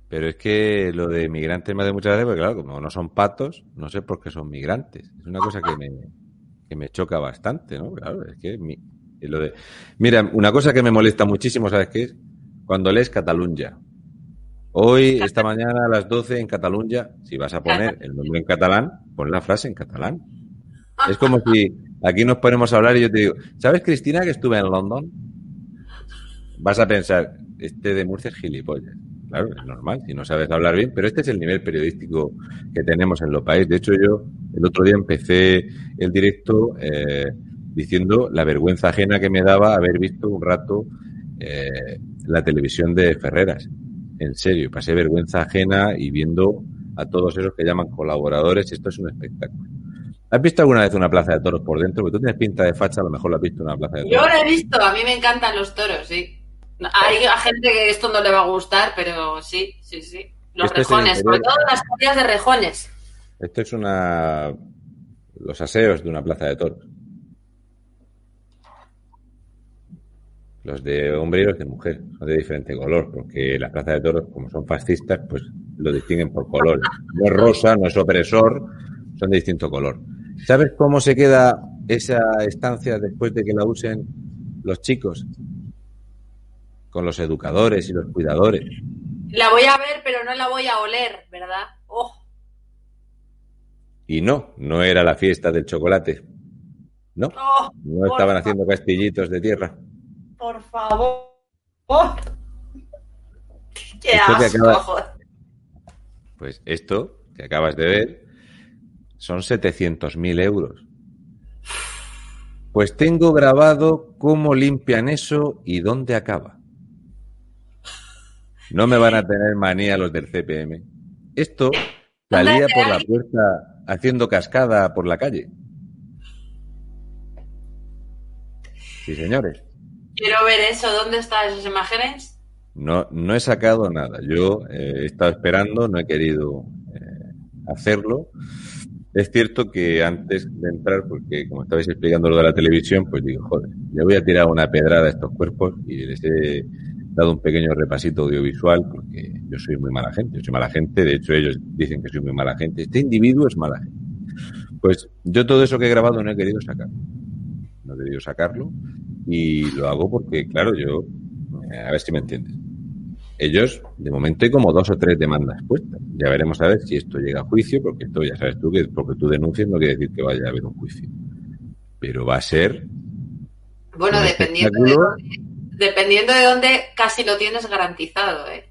Pero es que lo de migrantes me hace muchas veces, porque claro, como no son patos, no sé por qué son migrantes. Es una cosa que me, que me choca bastante, ¿no? Claro, es que lo de... Mira, una cosa que me molesta muchísimo, ¿sabes qué es? Cuando lees Catalunya. Hoy, esta mañana a las 12 en Catalunya, si vas a poner el nombre en catalán, pon la frase en catalán. Es como si aquí nos ponemos a hablar y yo te digo, ¿sabes, Cristina, que estuve en London? Vas a pensar, este de Murcia es gilipollas. Claro, es normal, si no sabes hablar bien, pero este es el nivel periodístico que tenemos en los países. De hecho, yo el otro día empecé el directo eh, diciendo la vergüenza ajena que me daba haber visto un rato eh, la televisión de Ferreras. En serio, pasé vergüenza ajena y viendo a todos esos que llaman colaboradores, esto es un espectáculo. ¿Has visto alguna vez una plaza de toros por dentro? Porque tú tienes pinta de facha, a lo mejor lo has visto en una plaza de toros. Yo lo he visto, a mí me encantan los toros, sí. Hay a gente que esto no le va a gustar, pero sí, sí, sí. Los Este rejones, sobre todo las corridas de rejones. Esto es una. Los aseos de una plaza de toros. Los de hombre y los de mujer son de diferente color, porque las plazas de toros, como son fascistas, pues lo distinguen por colores. No es rosa, no es opresor, son de distinto color. ¿Sabes cómo se queda esa estancia después de que la usen los chicos? Con los educadores y los cuidadores. La voy a ver, pero no la voy a oler, ¿verdad? Oh, Y no, no era la fiesta del chocolate. No, oh, no estaban haciendo castillitos de tierra. Por favor. Oh. Qué Esto que asco, acaba-. Pues esto que acabas de ver son 700.000 euros. Pues tengo grabado cómo limpian eso y dónde acaba. No me van a tener manía los del CPM. Esto salía por la puerta haciendo cascada por la calle. Sí, señores. Quiero ver eso. ¿Dónde están esas imágenes? No, no he sacado nada. Yo eh, he estado esperando, no he querido eh, hacerlo. Es cierto que antes de entrar, porque como estabais explicando lo de la televisión, pues digo, joder, le voy a tirar una pedrada a estos cuerpos y les he dado un pequeño repasito audiovisual porque yo soy muy mala gente, yo soy mala gente, de hecho ellos dicen que soy muy mala gente. Este individuo es mala gente. Pues yo todo eso que he grabado no he querido sacar. No he querido sacarlo y lo hago porque, claro, yo, eh, a ver si me entiendes. Ellos, de momento, hay como dos o tres demandas puestas. Ya veremos a ver si esto llega a juicio, porque esto ya sabes tú que porque tú denuncias no quiere decir que vaya a haber un juicio. Pero va a ser Bueno, dependiendo de, dónde, dependiendo de dónde, casi lo tienes garantizado, ¿eh?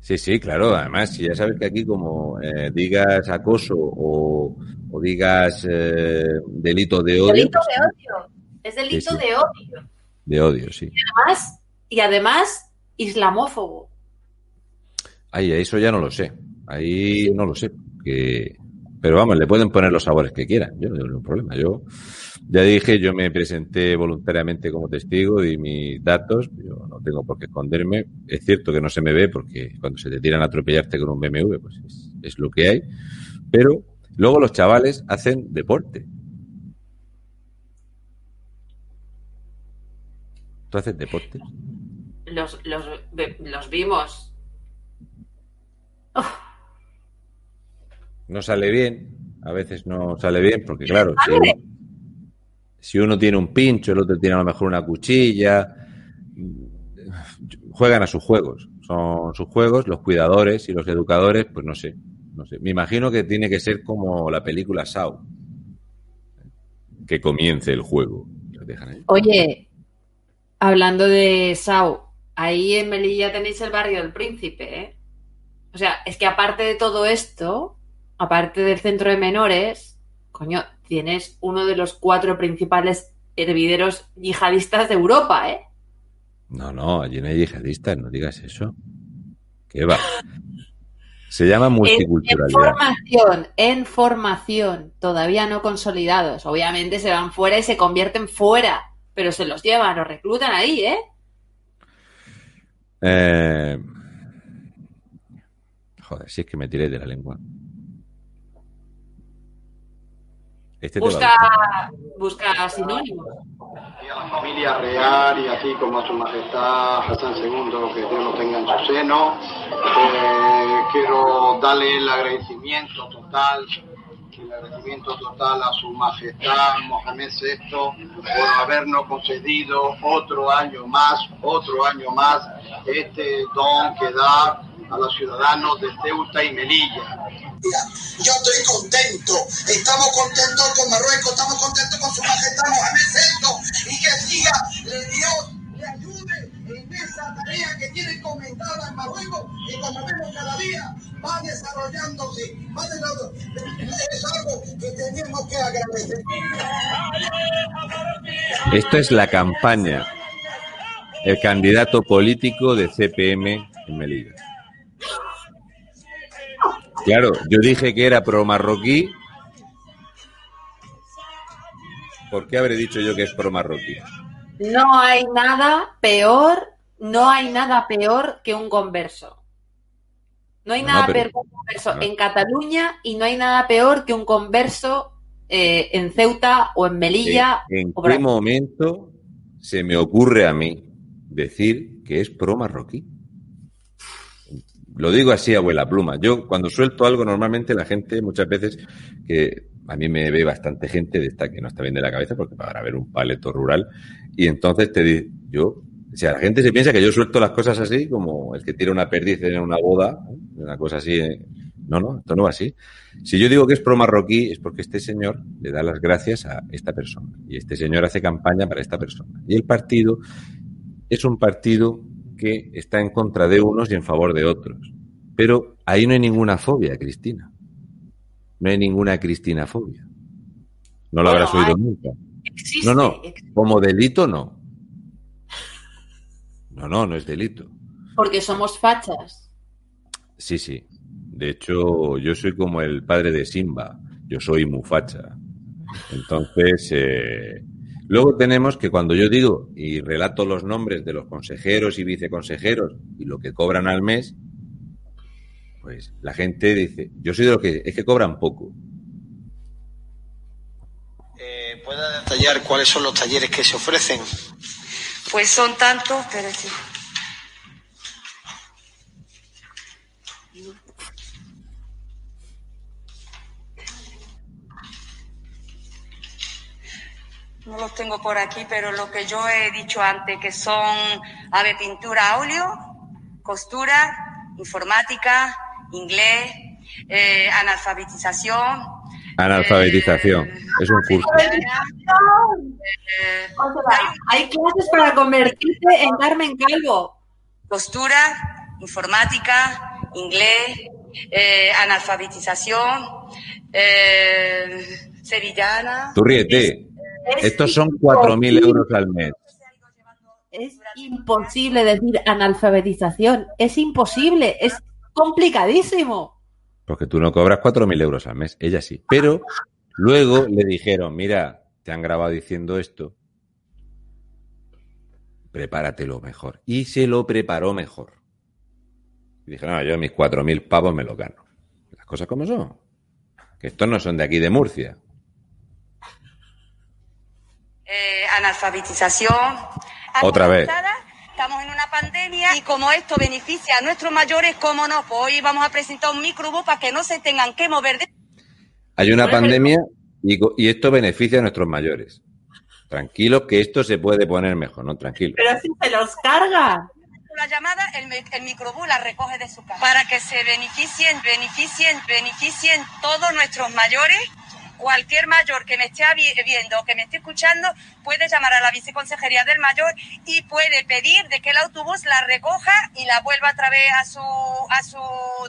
Sí, sí, claro. Además, si ya sabes que aquí como eh, digas acoso o, o digas eh, delito de odio, Delito pues, de odio. Es delito Sí, sí. de odio. de odio, sí. Además, y además, islamófobo. Ahí, eso ya no lo sé. Ahí no lo sé. Que... Pero vamos, le pueden poner los sabores que quieran. Yo no tengo ningún problema. Yo ya dije, yo me presenté voluntariamente como testigo, di mis datos. Yo no tengo por qué esconderme. Es cierto que no se me ve porque cuando se te tiran a atropellarte con un BMW, pues es, lo que hay. Pero luego los chavales hacen deporte. ¿Tú haces deporte? Los, los, los vimos. Uf, no sale bien, a veces no sale bien, porque claro, si uno, si uno tiene un pincho, el otro tiene a lo mejor una cuchilla, juegan a sus juegos, son sus juegos, los cuidadores y los educadores, pues no sé, no sé, me imagino que tiene que ser como la película Saw, que comience el juego. Oye, hablando de Sau, ahí en Melilla tenéis el barrio del Príncipe, ¿eh? O sea, es que aparte de todo esto, aparte del centro de menores, coño, tienes uno de los cuatro principales hervideros yihadistas de Europa, ¿eh? No, no, allí no hay yihadistas, no digas eso. ¿Qué va? Se llama multiculturalidad. En, formación, en formación, todavía no consolidados. Obviamente se van fuera y se convierten fuera, pero se los llevan, los reclutan ahí, ¿eh? eh... Joder, si es que me tiré de la lengua. Este busca, busca sinónimos. Y a la familia real y así como a su majestad Hassan II, que Dios lo tenga en su seno. Eh, quiero darle el agradecimiento total, el agradecimiento total a su majestad Mohamed VI por habernos concedido otro año más, otro año más, este don que da a los ciudadanos de Ceuta y Melilla. Yo estoy contento, estamos contentos con Marruecos, estamos contentos con su majestad Mohamed VI y que siga Dios le ayude en esa tarea que tiene comentada en Marruecos y como vemos cada día va desarrollándose, va desarrollándose. Es algo que tenemos que agradecer. Esto es la campaña, el candidato político de CPM en Melilla. Claro, yo dije que era pro marroquí. ¿Por qué habré dicho yo que es pro marroquí? No hay nada peor, no hay nada peor que un converso. No hay nada peor que un converso en Cataluña y no hay nada peor que un converso eh, en Ceuta o en Melilla. ¿En, qué momento se me ocurre a mí decir que es pro marroquí? Lo digo así, abuela pluma. Yo cuando suelto algo, normalmente la gente, muchas veces, que a mí me ve bastante gente de esta que no está bien de la cabeza, porque para ver un paleto rural, y entonces te digo, yo, o sea, la gente se piensa que yo suelto las cosas así, como el que tira una perdiz en una boda, una cosa así. ¿eh? No, no, esto no va así. Si yo digo que es pro marroquí, es porque este señor le da las gracias a esta persona. Y este señor hace campaña para esta persona. Y el partido es un partido que está en contra de unos y en favor de otros. Pero ahí no hay ninguna fobia, Cristina. No hay ninguna Cristinafobia. No lo habrás oído nunca. no, no, como delito no. No, no, no es delito. Porque somos fachas. Sí, sí. De hecho, yo soy como el padre de Simba. Yo soy mufacha. Entonces, eh, Luego tenemos que cuando yo digo y relato los nombres de los consejeros y viceconsejeros y lo que cobran al mes, pues la gente dice, yo soy de lo que es que cobran poco. Eh, ¿Puede detallar cuáles son los talleres que se ofrecen? Pues son tantos, pero sí. No los tengo por aquí, pero lo que yo he dicho antes, que son, ave, pintura, óleo, costura, informática, inglés, eh, analfabetización. Analfabetización, eh, es un curso. Eh, hay clases para convertirte en Carmen Calvo. Costura, informática, inglés, analfabetización, sevillana. Tú ríete. Estos son 4.000 euros al mes. Es imposible decir analfabetización. Es imposible. Es complicadísimo. Porque tú no cobras 4.000 euros al mes. Ella sí. Pero luego le dijeron, mira, te han grabado diciendo esto. Prepáratelo mejor. Y se lo preparó mejor. Y dije, no, yo mis 4.000 pavos me lo gano. Las cosas como son. Que estos no son de aquí de Murcia. Eh, analfabetización. Otra vez. Estamos en una pandemia y como esto beneficia a nuestros mayores, ¿cómo no? Pues hoy vamos a presentar un microbo para que no se tengan que mover. De... Hay una pandemia y, esto beneficia a nuestros mayores. Tranquilo que esto se puede poner mejor, ¿no? Tranquilo. Pero si se los carga. La llamada, el, el microbús la recoge de su casa. Para que se beneficien, beneficien, beneficien todos nuestros mayores cualquier mayor que me esté viendo o que me esté escuchando puede llamar a la viceconsejería del mayor y puede pedir de que el autobús la recoja y la vuelva a través a su, a su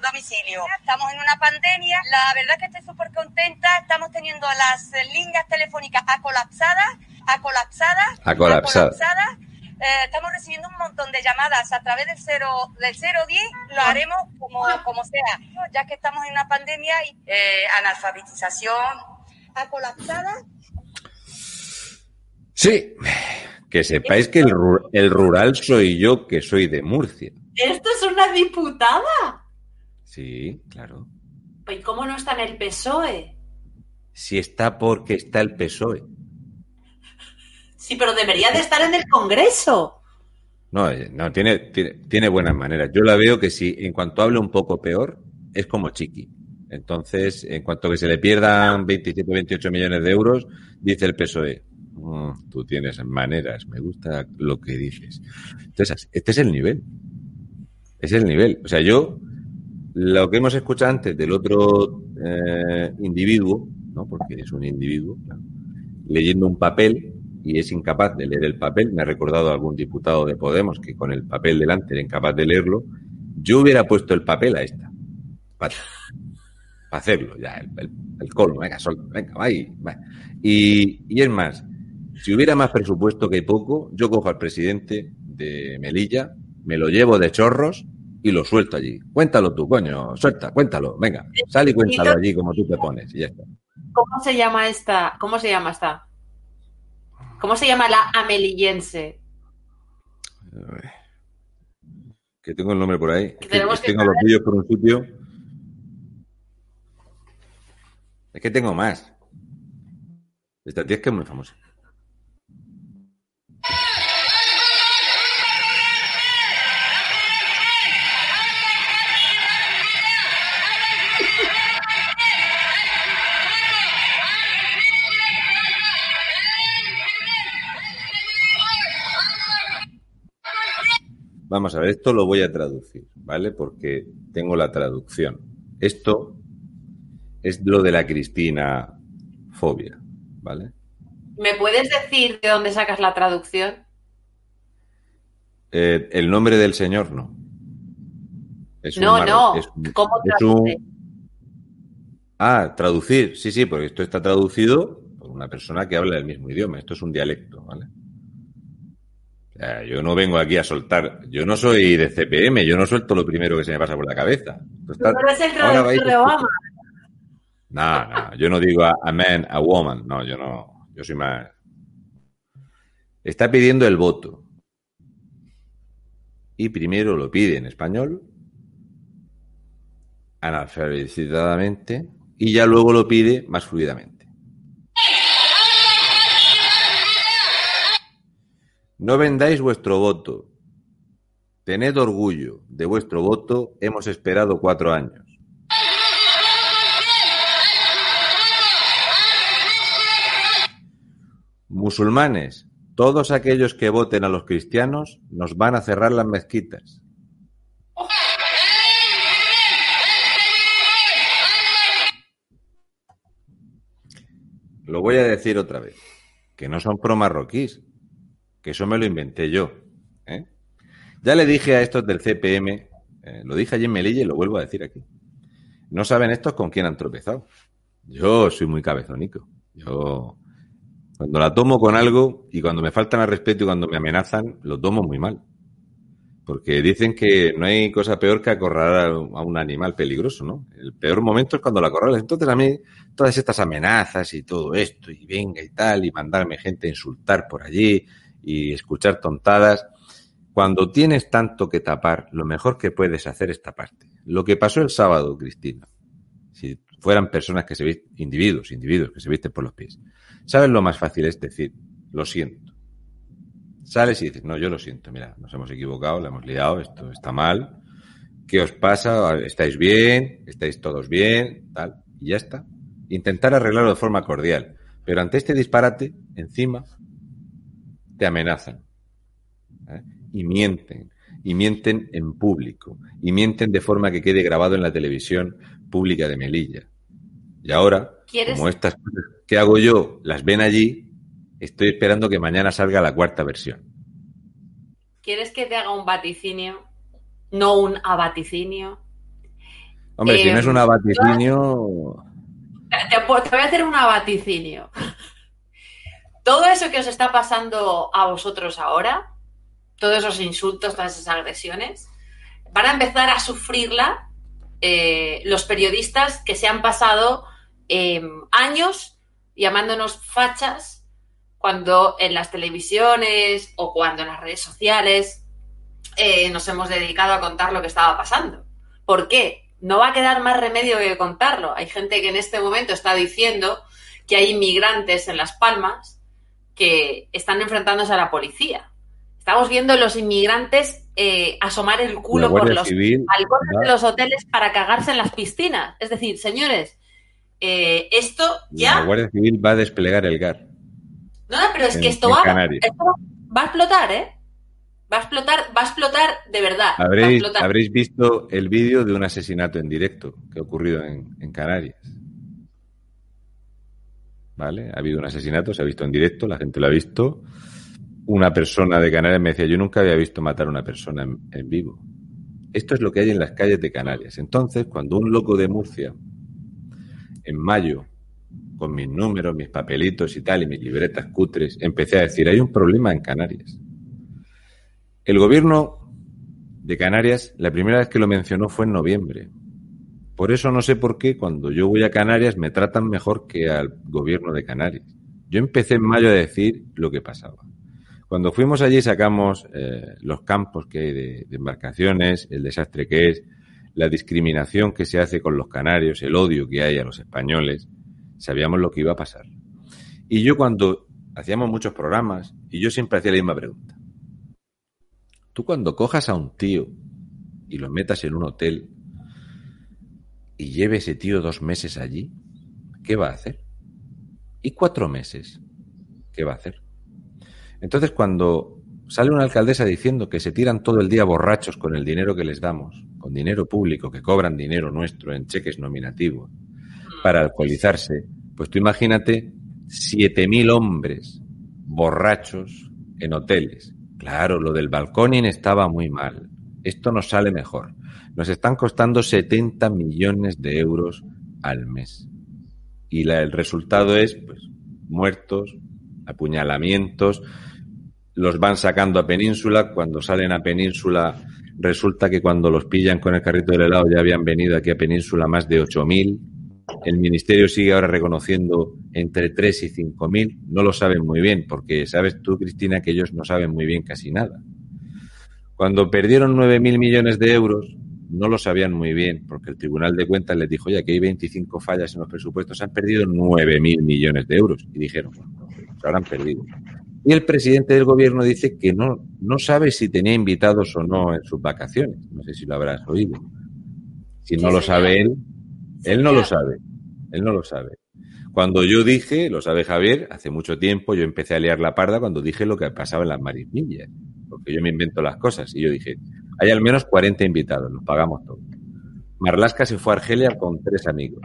domicilio. Estamos en una pandemia, la verdad que estoy súper contenta, estamos teniendo las líneas telefónicas colapsadas a colapsada. A colapsada. colapsada. Eh, estamos recibiendo un montón de llamadas a través del, cero, del 010, lo haremos como, como sea, ya que estamos en una pandemia y eh, analfabetización a colapsada. Sí, que sepáis que el, ru- el rural soy yo, que soy de Murcia. Esto es una diputada. Sí, claro. ¿Y cómo no está en el PSOE? Si está porque está el PSOE. Sí, pero debería de estar en el Congreso. No, eh, no tiene, tiene, tiene buenas maneras. Yo la veo que si en cuanto hable un poco peor, es como Chiqui. Entonces, en cuanto que se le pierdan 27, 28 millones de euros, dice el PSOE, "Mm, tú tienes maneras, me gusta lo que dices. Entonces, este es el nivel. Es el nivel. O sea, yo, lo que hemos escuchado antes del otro eh, individuo, ¿no? porque es un individuo, leyendo un papel y es incapaz de leer el papel, me ha recordado algún diputado de Podemos que con el papel delante era incapaz de leerlo, yo hubiera puesto el papel a esta, para, hacerlo, ya, el, el, el colmo, venga, sol, venga, va ahí, va. Y, y es más, si hubiera más presupuesto que hay poco, yo cojo al presidente de Melilla, me lo llevo de chorros y lo suelto allí. Cuéntalo tú, coño, suelta, cuéntalo, venga, sal y cuéntalo allí como tú te pones y ya está. ¿Cómo se llama esta? ¿Cómo se llama esta? ¿Cómo se llama la amelillense? Que tengo el nombre por ahí. Que que tengo los vídeos por un sitio. Es que tengo más. Esta tía es que es muy famosa. Vamos a ver, esto lo voy a traducir, ¿vale? Porque tengo la traducción. Esto es lo de la Cristina fobia, ¿vale? ¿Me puedes decir de dónde sacas la traducción? Eh, el nombre del señor no. Es No, no. es un- ¿Cómo traduce? un- Ah, traducir. Sí, sí, porque esto está traducido por una persona que habla el mismo idioma. Esto es un dialecto, ¿vale? O sea, yo no vengo aquí a soltar. Yo no soy de CPM, yo no suelto lo primero que se me pasa por la cabeza. Está- Pero es el traductor de Obama. No, no, yo no digo a, a man, a woman. No, yo no. Yo soy más. Está pidiendo el voto. Y primero lo pide en español, analfabetizadamente, y ya luego lo pide más fluidamente. No vendáis vuestro voto. Tened orgullo de vuestro voto. Hemos esperado cuatro años. Musulmanes, todos aquellos que voten a los cristianos nos van a cerrar las mezquitas. Lo voy a decir otra vez, que no son pro marroquíes, que eso me lo inventé yo. ¿eh? Ya le dije a estos del CPM, eh, lo dije allí en Melilla y lo vuelvo a decir aquí. No saben estos con quién han tropezado. Yo soy muy cabezónico. Yo, cuando la tomo con algo y cuando me faltan al respeto y cuando me amenazan, lo tomo muy mal. Porque dicen que no hay cosa peor que acorralar a un animal peligroso, ¿no? El peor momento es cuando la acorralas. Entonces a mí, todas estas amenazas y todo esto, y venga y tal, y mandarme gente a insultar por allí y escuchar tontadas, cuando tienes tanto que tapar, lo mejor que puedes hacer es taparte. Lo que pasó el sábado, Cristina, si fueran personas que se visten, individuos, individuos que se visten por los pies, ¿sabes lo más fácil es decir, lo siento? Sales y dices, no, yo lo siento, mira, nos hemos equivocado, la hemos liado, esto está mal, ¿qué os pasa? ¿Estáis bien? ¿Estáis todos bien? Tal, y ya está. Intentar arreglarlo de forma cordial. Pero ante este disparate, encima, te amenazan. ¿eh? Y mienten. Y mienten en público. Y mienten de forma que quede grabado en la televisión pública de Melilla. Y ahora, ¿Quieres- como estas cosas que hago yo las ven allí, estoy esperando que mañana salga la cuarta versión. ¿Quieres que te haga un vaticinio? No un abaticinio. Hombre, si Eh, no es un vaticinio, Te, te voy a hacer un abaticinio. todo eso que os está pasando a vosotros ahora, todos esos insultos, todas esas agresiones, van a empezar a sufrirla eh, los periodistas que se han pasado eh, años llamándonos fachas cuando en las televisiones o cuando en las redes sociales eh, nos hemos dedicado a contar lo que estaba pasando. ¿Por qué? No va a quedar más remedio que contarlo. Hay gente que en este momento está diciendo que hay inmigrantes en Las Palmas que están enfrentándose a la policía. Estamos viendo los inmigrantes eh, asomar el culo por los balcones de los hoteles para cagarse en las piscinas. Es decir, señores, eh, esto ya... La Guardia Civil va a desplegar el GAR. No, no, pero es que esto va, esto va a explotar, ¿eh? Va a explotar, va a explotar de verdad. Habréis, explotar. habréis visto el vídeo de un asesinato en directo que ha ocurrido en, en Canarias. ¿Vale? Ha habido un asesinato, se ha visto en directo, la gente lo ha visto. Una persona de Canarias me decía, yo nunca había visto matar a una persona en, en vivo. Esto es lo que hay en las calles de Canarias. Entonces, cuando un loco de Murcia, en mayo, con mis números, mis papelitos y tal, y mis libretas cutres, empecé a decir, hay un problema en Canarias. El gobierno de Canarias, la primera vez que lo mencionó fue en noviembre. Por eso no sé por qué cuando yo voy a Canarias me tratan mejor que al gobierno de Canarias. Yo empecé en mayo a decir lo que pasaba. Cuando fuimos allí sacamos eh, los campos que hay de, de embarcaciones, el desastre que es, la discriminación que se hace con los canarios, el odio que hay a los españoles. Sabíamos lo que iba a pasar. Y yo cuando hacíamos muchos programas, y yo siempre hacía la misma pregunta. Tú cuando cojas a un tío y lo metas en un hotel y lleve ese tío dos meses allí, ¿qué va a hacer? ¿Y cuatro meses? ¿Qué va a hacer? Entonces, cuando sale una alcaldesa diciendo que se tiran todo el día borrachos con el dinero que les damos, con dinero público, que cobran dinero nuestro en cheques nominativos, para alcoholizarse, pues tú imagínate 7.000 hombres borrachos en hoteles. Claro, lo del balconing estaba muy mal. Esto nos sale mejor. Nos están costando 70 millones de euros al mes. Y el resultado es, pues, muertos, apuñalamientos, los van sacando a Península, cuando salen a Península resulta que cuando los pillan con el carrito del helado ya habían venido aquí a Península más de 8.000. El Ministerio sigue ahora reconociendo entre 3 y 5.000. No lo saben muy bien, porque sabes tú, Cristina, que ellos no saben muy bien casi nada. Cuando perdieron 9.000 millones de euros, no lo sabían muy bien, porque el Tribunal de Cuentas les dijo, oye, que hay 25 fallas en los presupuestos, han perdido 9.000 millones de euros. Y dijeron, bueno, se habrán perdido. Y el presidente del gobierno dice que no, no sabe si tenía invitados o no en sus vacaciones. No sé si lo habrás oído. Si no lo sabe él, él no lo sabe. Él no lo sabe. Cuando yo dije, lo sabe Javier, hace mucho tiempo yo empecé a liar la parda cuando dije lo que pasaba en las marismillas. Porque yo me invento las cosas. Y yo dije, hay al menos 40 invitados, los pagamos todos. Marlasca se fue a Argelia con tres amigos.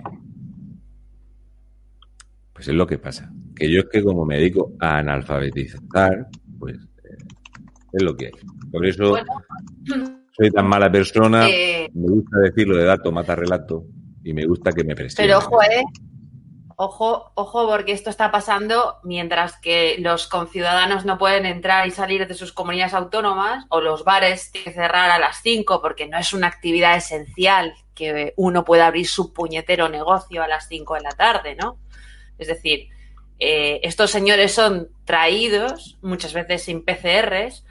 Pues es lo que pasa. Que yo es que como me dedico a analfabetizar, pues eh, es lo que hay. Por eso Bueno, soy tan mala persona, eh, me gusta decirlo de dato mata relato y me gusta que me presionen. pero ojo, ¿eh? Ojo, ojo, porque esto está pasando mientras que los conciudadanos no pueden entrar y salir de sus comunidades autónomas o los bares tienen que cerrar a las 5 porque no es una actividad esencial que uno pueda abrir su puñetero negocio a las 5 de la tarde, ¿no? Es decir, eh, estos señores son traídos muchas veces sin PCRs.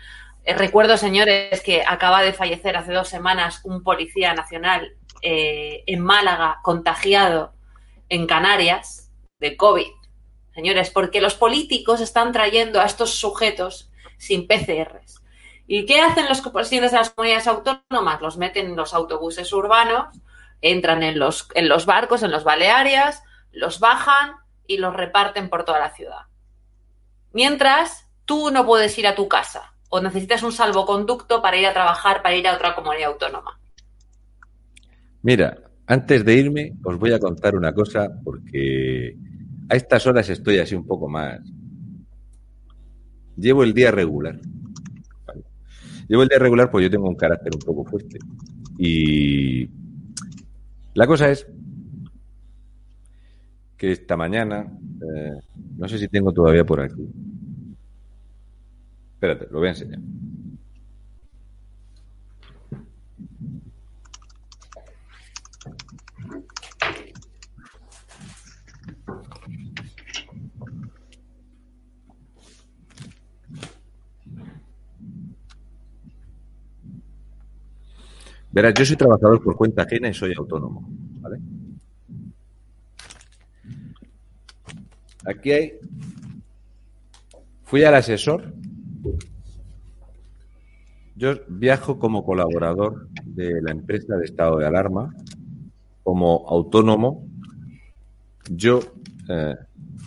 Eh, recuerdo, señores, que acaba de fallecer hace dos semanas un policía nacional eh, en Málaga contagiado en Canarias de COVID. Señores, porque los políticos están trayendo a estos sujetos sin PCRs. ¿Y qué hacen los presidentes de las comunidades autónomas? Los meten en los autobuses urbanos, entran en los, en los barcos, en los Balearias, los bajan y los reparten por toda la ciudad. Mientras, tú no puedes ir a tu casa o necesitas un salvoconducto para ir a trabajar, para ir a otra comunidad autónoma. Mira, antes de irme os voy a contar una cosa porque a estas horas estoy así un poco más. Llevo el día regular. Llevo el día regular porque yo tengo un carácter un poco fuerte. Y la cosa es que esta mañana, eh, no sé si tengo todavía por aquí. Espérate, lo voy a enseñar. Verás, yo soy trabajador por cuenta ajena y soy autónomo. ¿vale? Aquí hay. Fui al asesor. Yo viajo como colaborador de la empresa de estado de alarma, como autónomo. Yo eh,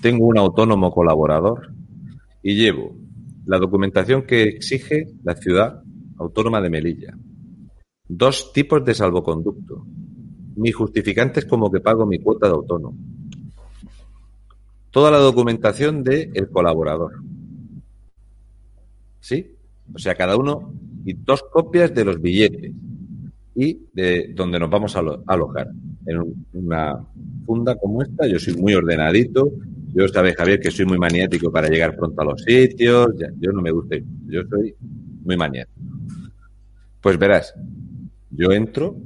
tengo un autónomo colaborador y llevo la documentación que exige la ciudad autónoma de Melilla. Dos tipos de salvoconducto. Mi justificante es como que pago mi cuota de autónomo. Toda la documentación del el colaborador. ¿Sí? O sea, cada uno y dos copias de los billetes y de donde nos vamos a alo- a alojar. En un- una funda como esta, yo soy muy ordenadito. Yo sabes, Javier, que soy muy maniático para llegar pronto a los sitios. Yo no me gusta ir. Yo soy muy maniático. Pues verás, yo entro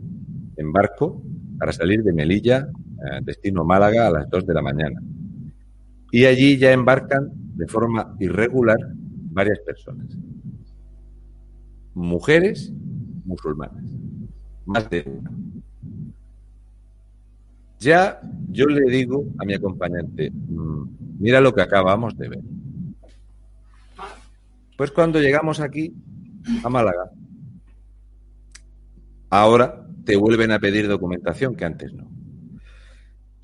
en barco para salir de Melilla, eh, destino Málaga, a las 2 de la mañana. Y allí ya embarcan de forma irregular varias personas. Mujeres musulmanas. Más de una. Ya yo le digo a mi acompañante, "Mm, mira lo que acabamos de ver. Pues cuando llegamos aquí, a Málaga, ahora te vuelven a pedir documentación que antes no.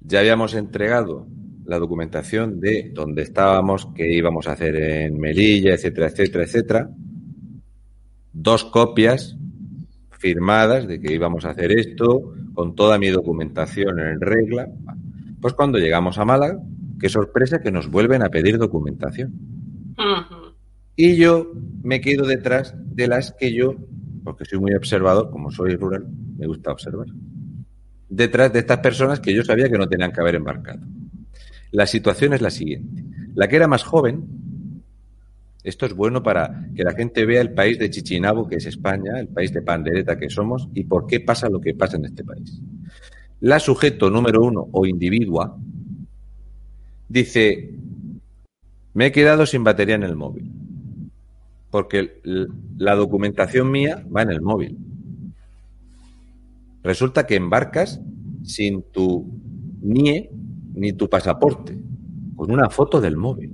Ya habíamos entregado la documentación de dónde estábamos, qué íbamos a hacer en Melilla, etcétera, etcétera, etcétera. Dos copias firmadas de que íbamos a hacer esto, con toda mi documentación en regla. Pues cuando llegamos a Málaga, qué sorpresa que nos vuelven a pedir documentación. Y yo me quedo detrás de las que yo, porque soy muy observador, como soy rural, me gusta observar. Detrás de estas personas que yo sabía que no tenían que haber embarcado. La situación es la siguiente. La que era más joven, esto es bueno para que la gente vea el país de Chichinabo, que es España, el país de pandereta que somos, y por qué pasa lo que pasa en este país. La sujeto número uno o individua dice, me he quedado sin batería en el móvil porque la documentación mía va en el móvil. Resulta que embarcas sin tu NIE ni tu pasaporte, con una foto del móvil.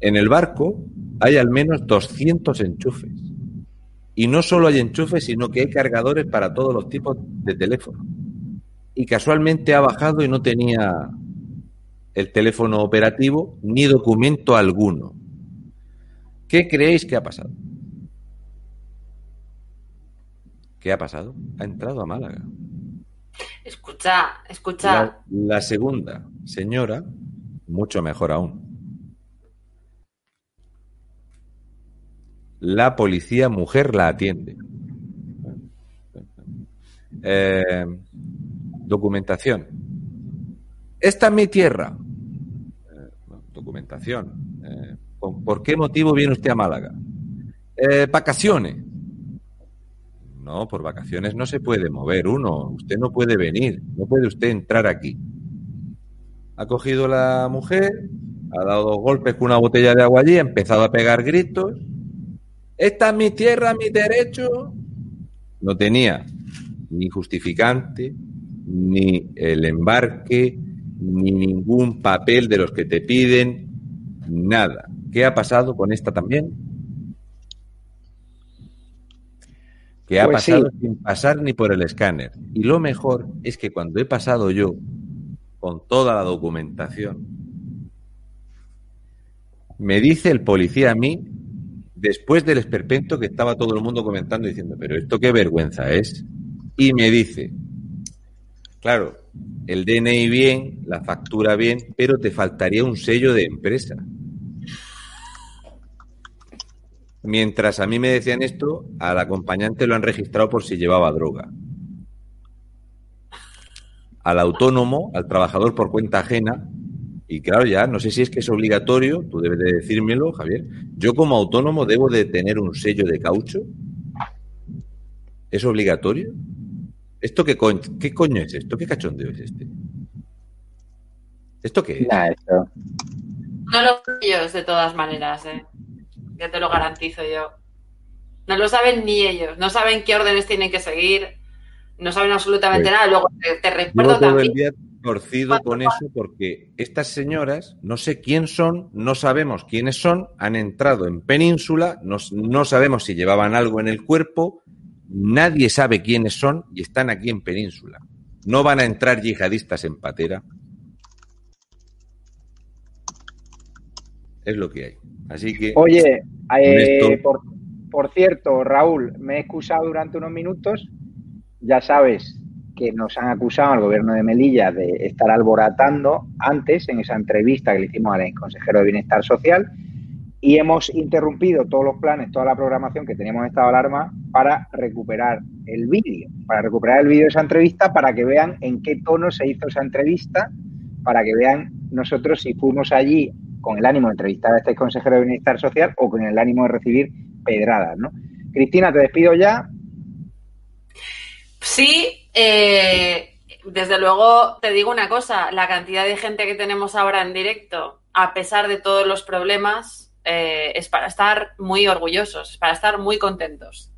En el barco hay al menos 200 enchufes. Y no solo hay enchufes, sino que hay cargadores para todos los tipos de teléfono. Y casualmente ha bajado y no tenía el teléfono operativo ni documento alguno. ¿Qué creéis que ha pasado? ¿Qué ha pasado? Ha entrado a Málaga. Escucha, escucha. La, segunda señora, mucho mejor aún. La policía mujer la atiende. Eh, documentación. Esta es mi tierra. Eh, documentación. Eh, ¿por, qué motivo viene usted a Málaga? Vacaciones. No, por vacaciones no se puede mover uno. Usted no puede venir. No puede usted entrar aquí. Ha cogido la mujer, ha dado dos golpes con una botella de agua allí, ha empezado a pegar gritos. Esta es mi tierra, mi derecho. No tenía ni justificante, ni el embarque, ni ningún papel de los que te piden, nada. ¿Qué ha pasado con esta también? Que ha Pues sí. pasado sin pasar ni por el escáner. Y lo mejor es que cuando he pasado yo con toda la documentación, me dice el policía a mí, después del esperpento que estaba todo el mundo comentando, diciendo, pero esto qué vergüenza es. Y me dice, claro, el DNI bien, la factura bien, pero te faltaría un sello de empresa. Mientras a mí me decían esto, al acompañante lo han registrado por si llevaba droga. al autónomo, al trabajador por cuenta ajena. Y claro, ya no sé si es que es obligatorio, tú debes de decírmelo, Javier. Yo como autónomo debo de tener un sello de caucho. ¿Es obligatorio? ¿Esto qué, coño, qué coño es esto? ¿Qué cachondeo es este? ¿Esto qué es? Nah, esto- No lo de todas maneras, ¿eh? Ya te lo garantizo yo. No lo saben ni ellos. No saben qué órdenes tienen que seguir. No saben absolutamente Pues, nada. Luego te, recuerdo todo el también. día torcido con eso porque estas señoras, no sé quién son, no sabemos quiénes son, han entrado en península, no, no sabemos si llevaban algo en el cuerpo, nadie sabe quiénes son y están aquí en península. No van a entrar yihadistas en patera. Es lo que hay. Así que Oye, eh, por, por cierto, Raúl, me he excusado durante unos minutos. Ya sabes que nos han acusado al gobierno de Melilla de estar alborotando antes en esa entrevista que le hicimos al consejero de Bienestar Social y hemos interrumpido todos los planes, toda la programación que teníamos en estado de alarma para recuperar el vídeo, para recuperar el vídeo de esa entrevista para que vean en qué tono se hizo esa entrevista, para que vean nosotros si fuimos allí con el ánimo de entrevistar a este consejero de Bienestar Social o con el ánimo de recibir pedradas, ¿no? Cristina, te despido ya. Sí, eh, desde luego te digo una cosa, la cantidad de gente que tenemos ahora en directo, a pesar de todos los problemas, eh, es para estar muy orgullosos, es para estar muy contentos.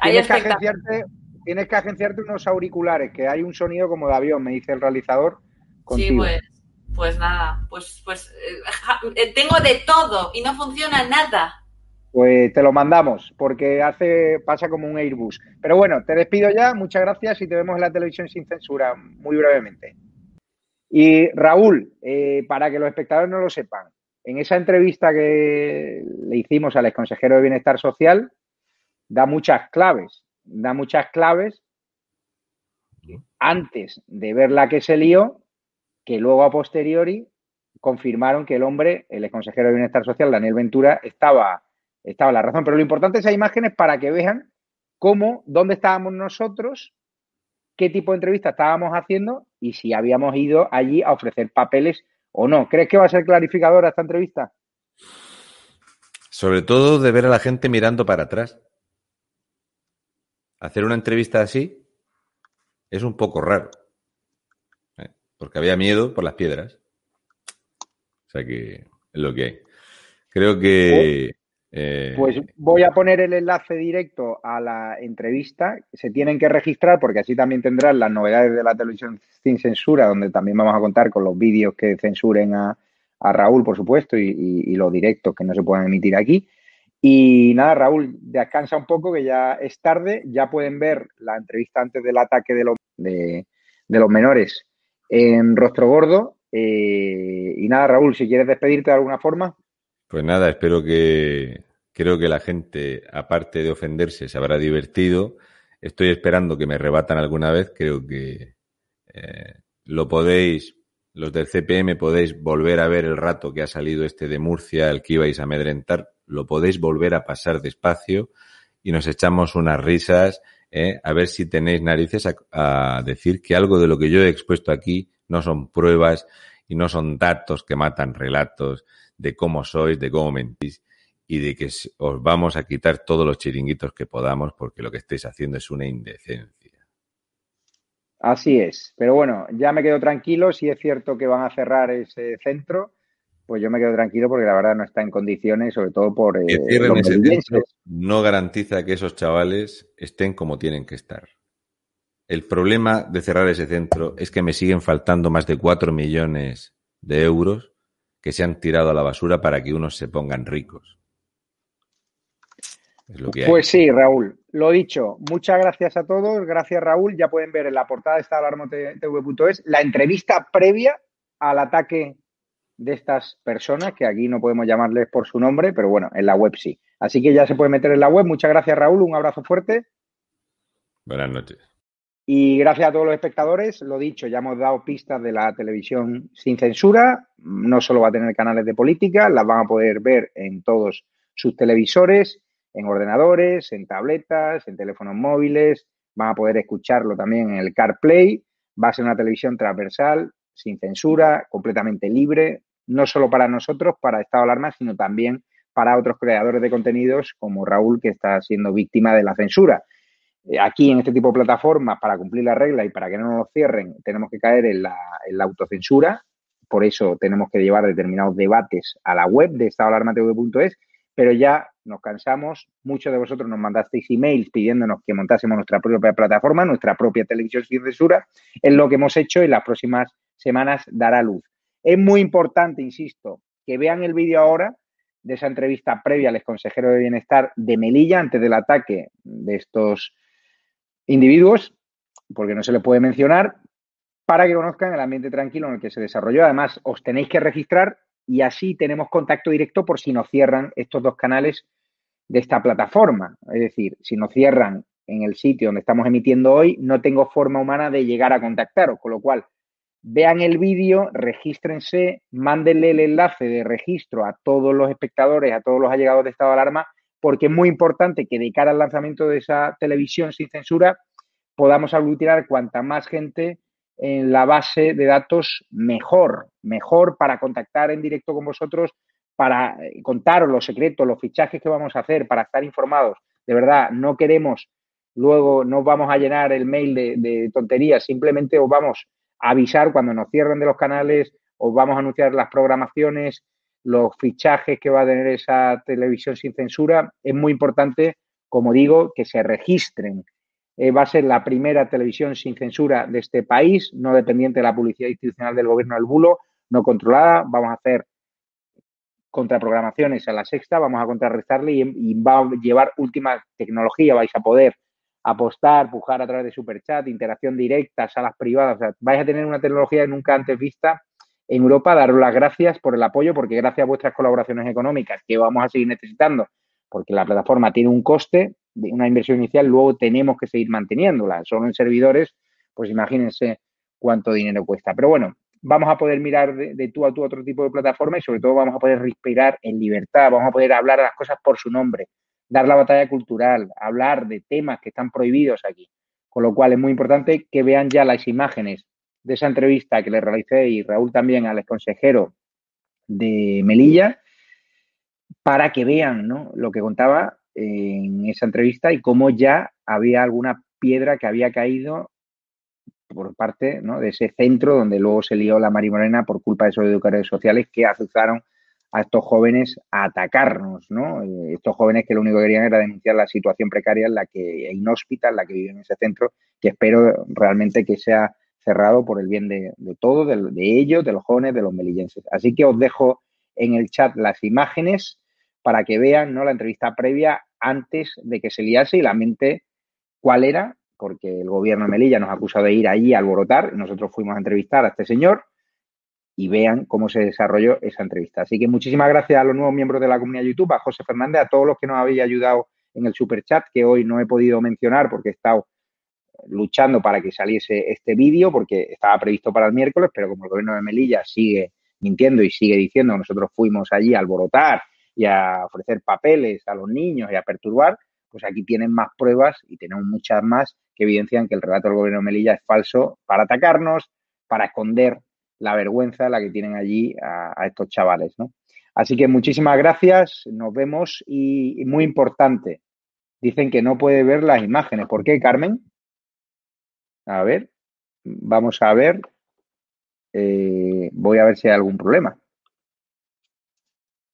Hay Tienes que, agenciarte, tienes que agenciarte unos auriculares, que hay un sonido como de avión, me dice el realizador. Sí, Contigo. pues, pues nada, pues, pues eh, ja- eh, tengo de todo y no funciona nada. Pues te lo mandamos, porque hace pasa como un Airbus. Pero bueno, te despido ya, muchas gracias y te vemos en la televisión sin censura, muy brevemente. Y Raúl, eh, para que los espectadores no lo sepan, en esa entrevista que le hicimos al exconsejero de Bienestar Social, da muchas claves, da muchas claves antes de ver la que se lió, que luego a posteriori confirmaron que el hombre, el exconsejero de Bienestar Social, Daniel Ventura, estaba, estaba la razón. Pero lo importante es esas imágenes para que vean cómo, dónde estábamos nosotros, qué tipo de entrevista estábamos haciendo y si habíamos ido allí a ofrecer papeles o no. ¿Crees que va a ser clarificadora esta entrevista? Sobre todo de ver a la gente mirando para atrás. Hacer una entrevista así es un poco raro. Porque había miedo por las piedras. O sea que es lo que hay. Creo que. eh, Pues voy a poner el enlace directo a la entrevista. Se tienen que registrar porque así también tendrán las novedades de la televisión sin censura, donde también vamos a contar con los vídeos que censuren a, a Raúl, por supuesto, y, y- y los directos que no se puedan emitir aquí. Y nada, Raúl, descansa un poco que ya es tarde. Ya pueden ver la entrevista antes del ataque de los, de, de los menores en Rostro Gordo. Eh, y nada, Raúl, si quieres despedirte de alguna forma. Pues nada, espero que. Creo que la gente, aparte de ofenderse, se habrá divertido. Estoy esperando que me rebatan alguna vez. Creo que eh, lo podéis, los del CPM podéis volver a ver el rato que ha salido este de Murcia, el que ibais a amedrentar. Lo podéis volver a pasar despacio y nos echamos unas risas. ¿Eh? A ver si tenéis narices a, a decir que algo de lo que yo he expuesto aquí no son pruebas y no son datos que matan relatos de cómo sois, de cómo mentís y de que os vamos a quitar todos los chiringuitos que podamos porque lo que estáis haciendo es una indecencia. Así es. Pero bueno, ya me quedo tranquilo. Si es cierto que van a cerrar ese centro, pues yo me quedo tranquilo porque la verdad no está en condiciones, sobre todo por eh, Que cierren los centro no garantiza que esos chavales estén como tienen que estar. El problema de cerrar ese centro es que me siguen faltando más de 4 millones de euros que se han tirado a la basura para que unos se pongan ricos. Es lo que hay. Pues sí, Raúl. Lo dicho, muchas gracias a todos. Gracias, Raúl. Ya pueden ver en la portada de esta alarmotv.es la entrevista previa al ataque de estas personas, que aquí no podemos llamarles por su nombre, pero bueno, en la web sí. Así que ya se puede meter en la web. Muchas gracias, Raúl. Un abrazo fuerte. Buenas noches. Y gracias a todos los espectadores, lo dicho, ya hemos dado pistas de la televisión sin censura. No solo va a tener canales de política, las van a poder ver en todos sus televisores, en ordenadores, en tabletas, en teléfonos móviles. Van a poder escucharlo también en el CarPlay. Va a ser una televisión transversal, sin censura, completamente libre, no solo para nosotros, para Estado de Alarma, sino también para otros creadores de contenidos como Raúl, que está siendo víctima de la censura. Eh, aquí, en este tipo de plataformas, para cumplir la regla y para que no nos cierren, tenemos que caer en la, en la autocensura. Por eso tenemos que llevar determinados debates a la web de estadoalarmatv.es, pero ya nos cansamos. Muchos de vosotros nos mandasteis emails pidiéndonos que montásemos nuestra propia plataforma, nuestra propia televisión sin censura. Es lo que hemos hecho y las próximas semanas dará luz. Es muy importante, insisto, que vean el vídeo ahora de esa entrevista previa al exconsejero de Bienestar de Melilla antes del ataque de estos individuos, porque no se le puede mencionar, para que conozcan el ambiente tranquilo en el que se desarrolló. Además, os tenéis que registrar y así tenemos contacto directo por si nos cierran estos dos canales de esta plataforma. Es decir, si nos cierran en el sitio donde estamos emitiendo hoy, no tengo forma humana de llegar a contactaros, con lo cual vean el vídeo, regístrense, mándenle el enlace de registro a todos los espectadores, a todos los allegados de estado de alarma, porque es muy importante que de cara al lanzamiento de esa televisión sin censura podamos aglutinar cuanta más gente en la base de datos mejor, mejor para contactar en directo con vosotros, para eh, contaros los secretos, los fichajes que vamos a hacer, para estar informados. De verdad, no queremos, luego no vamos a llenar el mail de, de tonterías, simplemente os vamos avisar cuando nos cierren de los canales, os vamos a anunciar las programaciones, los fichajes que va a tener esa televisión sin censura. Es muy importante, como digo, que se registren eh, va a ser la primera televisión sin censura de este país, no dependiente de la publicidad institucional del gobierno del bulo, no controlada. Vamos a hacer contraprogramaciones a la sexta, vamos a contrarrestarle y, va a llevar última tecnología. Vais a poder apostar, pujar a través de Superchat, interacción directa, salas privadas. O sea, vais a tener una tecnología nunca antes vista en Europa. Daros las gracias por el apoyo, porque gracias a vuestras colaboraciones económicas, que vamos a seguir necesitando, porque la plataforma tiene un coste, de una inversión inicial, luego tenemos que seguir manteniéndola. Solo en servidores, pues imagínense cuánto dinero cuesta. Pero bueno, vamos a poder mirar de, tú a tú otro tipo de plataforma y sobre todo vamos a poder respirar en libertad, vamos a poder hablar a las cosas por su nombre, dar la batalla cultural, hablar de temas que están prohibidos aquí. Con lo cual es muy importante que vean ya las imágenes de esa entrevista que le realicé y Raúl también al consejero de Melilla para que vean ¿no? lo que contaba en esa entrevista y cómo ya había alguna piedra que había caído por parte de ese centro donde luego se lió la Marimorena por culpa de esos educadores sociales que azuzaron a estos jóvenes a atacarnos, ¿no? Eh, estos jóvenes que lo único que querían era denunciar la situación precaria en la que, inhóspita en la que viven en ese centro, que espero realmente que sea cerrado por el bien de, todos, de, ellos, de los jóvenes, de los melillenses. Así que os dejo en el chat las imágenes para que vean ¿no? la entrevista previa antes de que se liase y la mente cuál era, porque el gobierno de Melilla nos acusado de ir allí a alborotar, nosotros fuimos a entrevistar a este señor y vean cómo se desarrolló esa entrevista. Así que muchísimas gracias a los nuevos miembros de la comunidad YouTube, a José Fernández, a todos los que nos habéis ayudado en el super chat, que hoy no he podido mencionar porque he estado luchando para que saliese este vídeo, porque estaba previsto para el miércoles, pero como el gobierno de Melilla sigue mintiendo y sigue diciendo nosotros fuimos allí a alborotar y a ofrecer papeles a los niños y a perturbar, pues aquí tienen más pruebas y tenemos muchas más que evidencian que el relato del gobierno de Melilla es falso para atacarnos, para esconder la vergüenza la que tienen allí a, estos chavales, ¿no? Así que muchísimas gracias, nos vemos y, muy importante, dicen que no puede ver las imágenes. ¿Por qué, Carmen? A ver, vamos a ver. Eh, voy a ver si hay algún problema.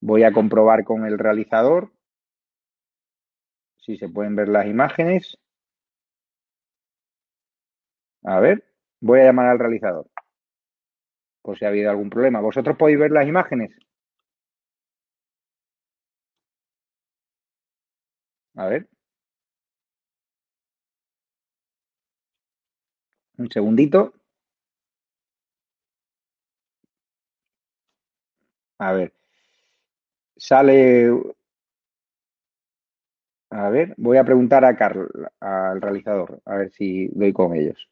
Voy a comprobar con el realizador si se pueden ver las imágenes. A ver, voy a llamar al realizador por si ha habido algún problema. ¿Vosotros podéis ver las imágenes? A ver. Un segundito. A ver. Sale. A ver, voy a preguntar a Carl, al realizador, a ver si doy con ellos.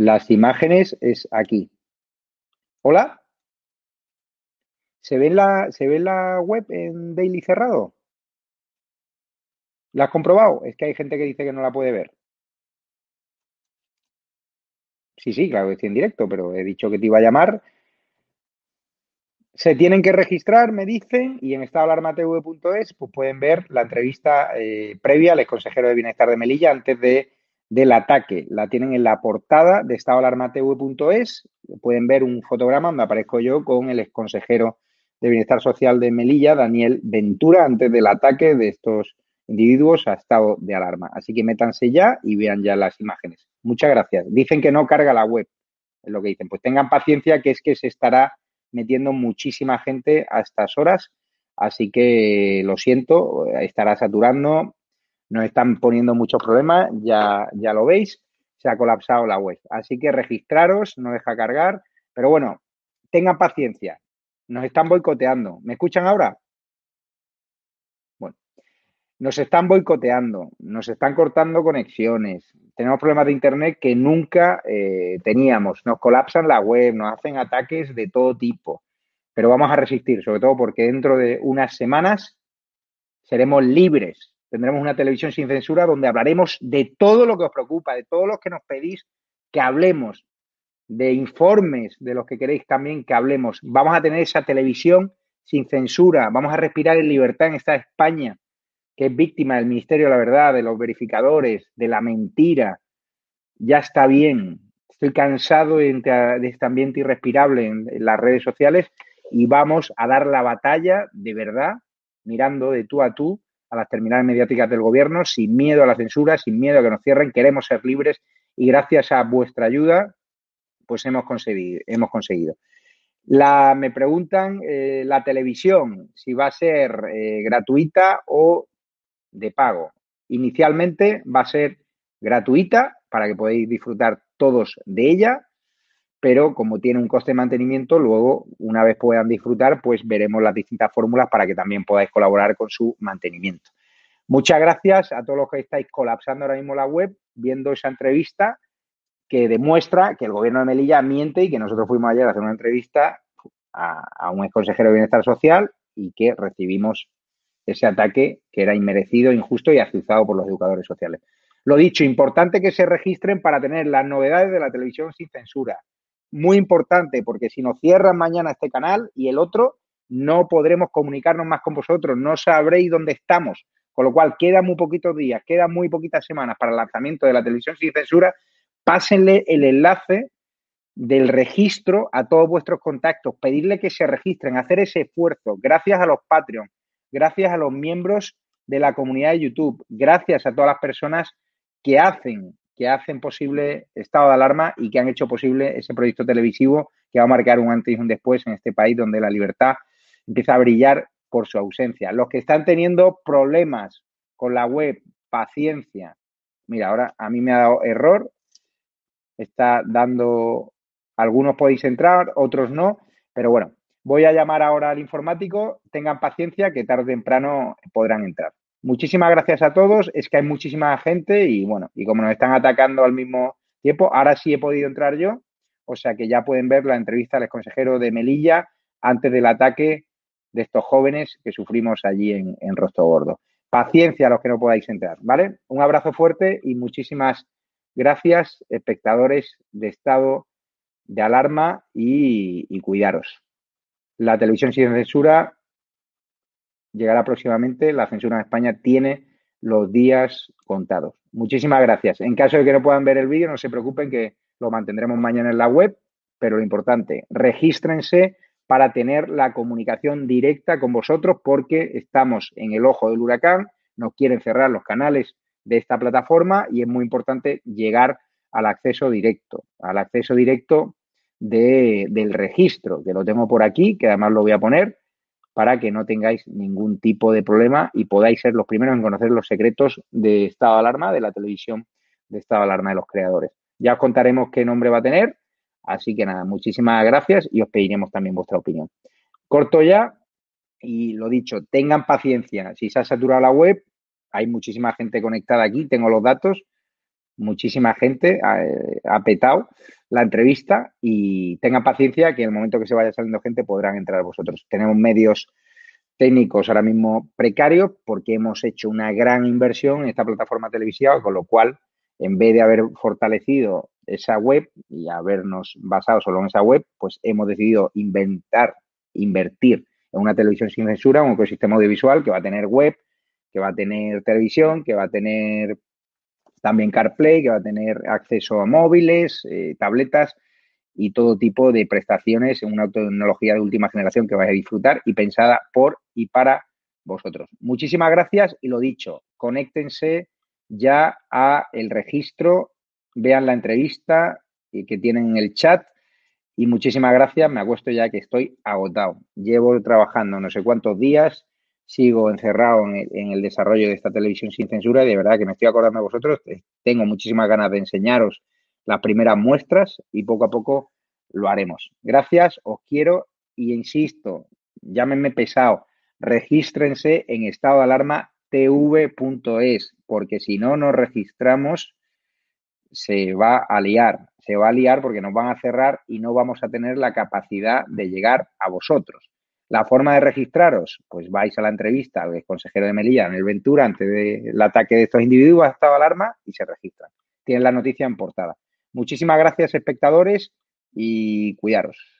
Las imágenes es aquí. ¿Hola? ¿Se ve la, ¿se ve la web en Daily cerrado? ¿La has comprobado? Es que hay gente que dice que no la puede ver. Sí, sí, claro estoy en directo, pero he dicho que te iba a llamar. Se tienen que registrar, me dicen, y en estadoalarmatv.es pues pueden ver la entrevista eh, previa al consejero de bienestar de Melilla antes de, del ataque. La tienen en la portada de estadoalarmatv.es. Pueden ver un fotograma donde aparezco yo con el consejero de bienestar social de Melilla, Daniel Ventura, antes del ataque de estos individuos a estado de alarma. Así que métanse ya y vean ya las imágenes. Muchas gracias. Dicen que no carga la web, es lo que dicen. Pues tengan paciencia, que es que se estará metiendo muchísima gente a estas horas. Así que lo siento, estará saturando, nos están poniendo muchos problemas, ya, ya lo veis, se ha colapsado la web. Así que registraros, no deja cargar, pero bueno, tengan paciencia, nos están boicoteando. ¿Me escuchan ahora? Bueno, nos están boicoteando, nos están cortando conexiones, tenemos problemas de Internet que nunca eh, teníamos, nos colapsan la web, nos hacen ataques de todo tipo, pero vamos a resistir, sobre todo porque dentro de unas semanas seremos libres, tendremos una televisión sin censura donde hablaremos de todo lo que os preocupa, de todo lo que nos pedís que hablemos, de informes de los que queréis también que hablemos. Vamos a tener esa televisión sin censura, vamos a respirar en libertad en esta España que es víctima del Ministerio de la Verdad, de los verificadores, de la mentira. Ya está bien. Estoy cansado de, este ambiente irrespirable en, las redes sociales y vamos a dar la batalla de verdad, mirando de tú a tú a las terminales mediáticas del gobierno, sin miedo a la censura, sin miedo a que nos cierren. Queremos ser libres y gracias a vuestra ayuda, pues hemos conseguido. Hemos conseguido. La, me preguntan eh, la televisión, si va a ser eh, gratuita o de pago. Inicialmente va a ser gratuita para que podáis disfrutar todos de ella, pero como tiene un coste de mantenimiento, luego, una vez puedan disfrutar, pues veremos las distintas fórmulas para que también podáis colaborar con su mantenimiento. Muchas gracias a todos los que estáis colapsando ahora mismo la web, viendo esa entrevista que demuestra que el gobierno de Melilla miente y que nosotros fuimos ayer a hacer una entrevista a, un ex consejero de Bienestar Social y que recibimos ese ataque que era inmerecido, injusto y azuzado por los educadores sociales. Lo dicho, importante que se registren para tener las novedades de la televisión sin censura. Muy importante, porque si nos cierran mañana este canal y el otro, no podremos comunicarnos más con vosotros, no sabréis dónde estamos. Con lo cual, quedan muy poquitos días, quedan muy poquitas semanas para el lanzamiento de la televisión sin censura. Pásenle el enlace del registro a todos vuestros contactos, pedirle que se registren, hacer ese esfuerzo. Gracias a los Patreon, gracias a los miembros de la comunidad de YouTube, gracias a todas las personas que hacen, que hacen posible estado de alarma y que han hecho posible ese proyecto televisivo que va a marcar un antes y un después en este país donde la libertad empieza a brillar por su ausencia. Los que están teniendo problemas con la web, paciencia. Mira, ahora a mí me ha dado error. Está dando, algunos podéis entrar, otros no, pero bueno, Voy a llamar ahora al informático, tengan paciencia que tarde o temprano podrán entrar. Muchísimas gracias a todos, es que hay muchísima gente y bueno, y como nos están atacando al mismo tiempo, ahora sí he podido entrar yo, o sea que ya pueden ver la entrevista al consejero de Melilla antes del ataque de estos jóvenes que sufrimos allí en, en Gordo. Paciencia a los que no podáis entrar, ¿vale? Un abrazo fuerte y muchísimas gracias, espectadores de estado de alarma y, y cuidaros. La televisión sin censura llegará próximamente. La censura en España tiene los días contados. Muchísimas gracias. En caso de que no puedan ver el vídeo, no se preocupen que lo mantendremos mañana en la web, pero lo importante, regístrense para tener la comunicación directa con vosotros porque estamos en el ojo del huracán, nos quieren cerrar los canales de esta plataforma y es muy importante llegar al acceso directo, al acceso directo de, del registro, que lo tengo por aquí, que además lo voy a poner para que no tengáis ningún tipo de problema y podáis ser los primeros en conocer los secretos de estado de alarma, de la televisión de estado de alarma de los creadores. Ya os contaremos qué nombre va a tener, así que nada, muchísimas gracias y os pediremos también vuestra opinión. Corto ya y lo dicho, tengan paciencia. Si se ha saturado la web, hay muchísima gente conectada aquí, tengo los datos, muchísima gente ha, ha petado la entrevista y tengan paciencia que en el momento que se vaya saliendo gente podrán entrar vosotros. Tenemos medios técnicos ahora mismo precarios porque hemos hecho una gran inversión en esta plataforma televisiva, con lo cual, en vez de haber fortalecido esa web y habernos basado solo en esa web, pues hemos decidido inventar, invertir en una televisión sin censura, un ecosistema audiovisual que va a tener web, que va a tener televisión, que va a tener también CarPlay, que va a tener acceso a móviles, eh, tabletas y todo tipo de prestaciones en una tecnología de última generación que vais a disfrutar y pensada por y para vosotros. Muchísimas gracias y lo dicho, conéctense ya a el registro, vean la entrevista que tienen en el chat y muchísimas gracias, me acuesto ya que estoy agotado. Llevo trabajando no sé cuántos días, sigo encerrado en el, desarrollo de esta televisión sin censura y de verdad que me estoy acordando de vosotros, tengo muchísimas ganas de enseñaros las primeras muestras y poco a poco lo haremos. Gracias, os quiero y insisto, llámenme pesado, regístrense en estado de alarma tv.es, porque si no nos registramos, se va a liar, se va a liar porque nos van a cerrar y no vamos a tener la capacidad de llegar a vosotros. La forma de registraros, pues vais a la entrevista al consejero de Melilla en el Ventura antes del ataque de estos individuos a estado alarma y se registran. Tienen la noticia en portada. Muchísimas gracias, espectadores, y cuidaros.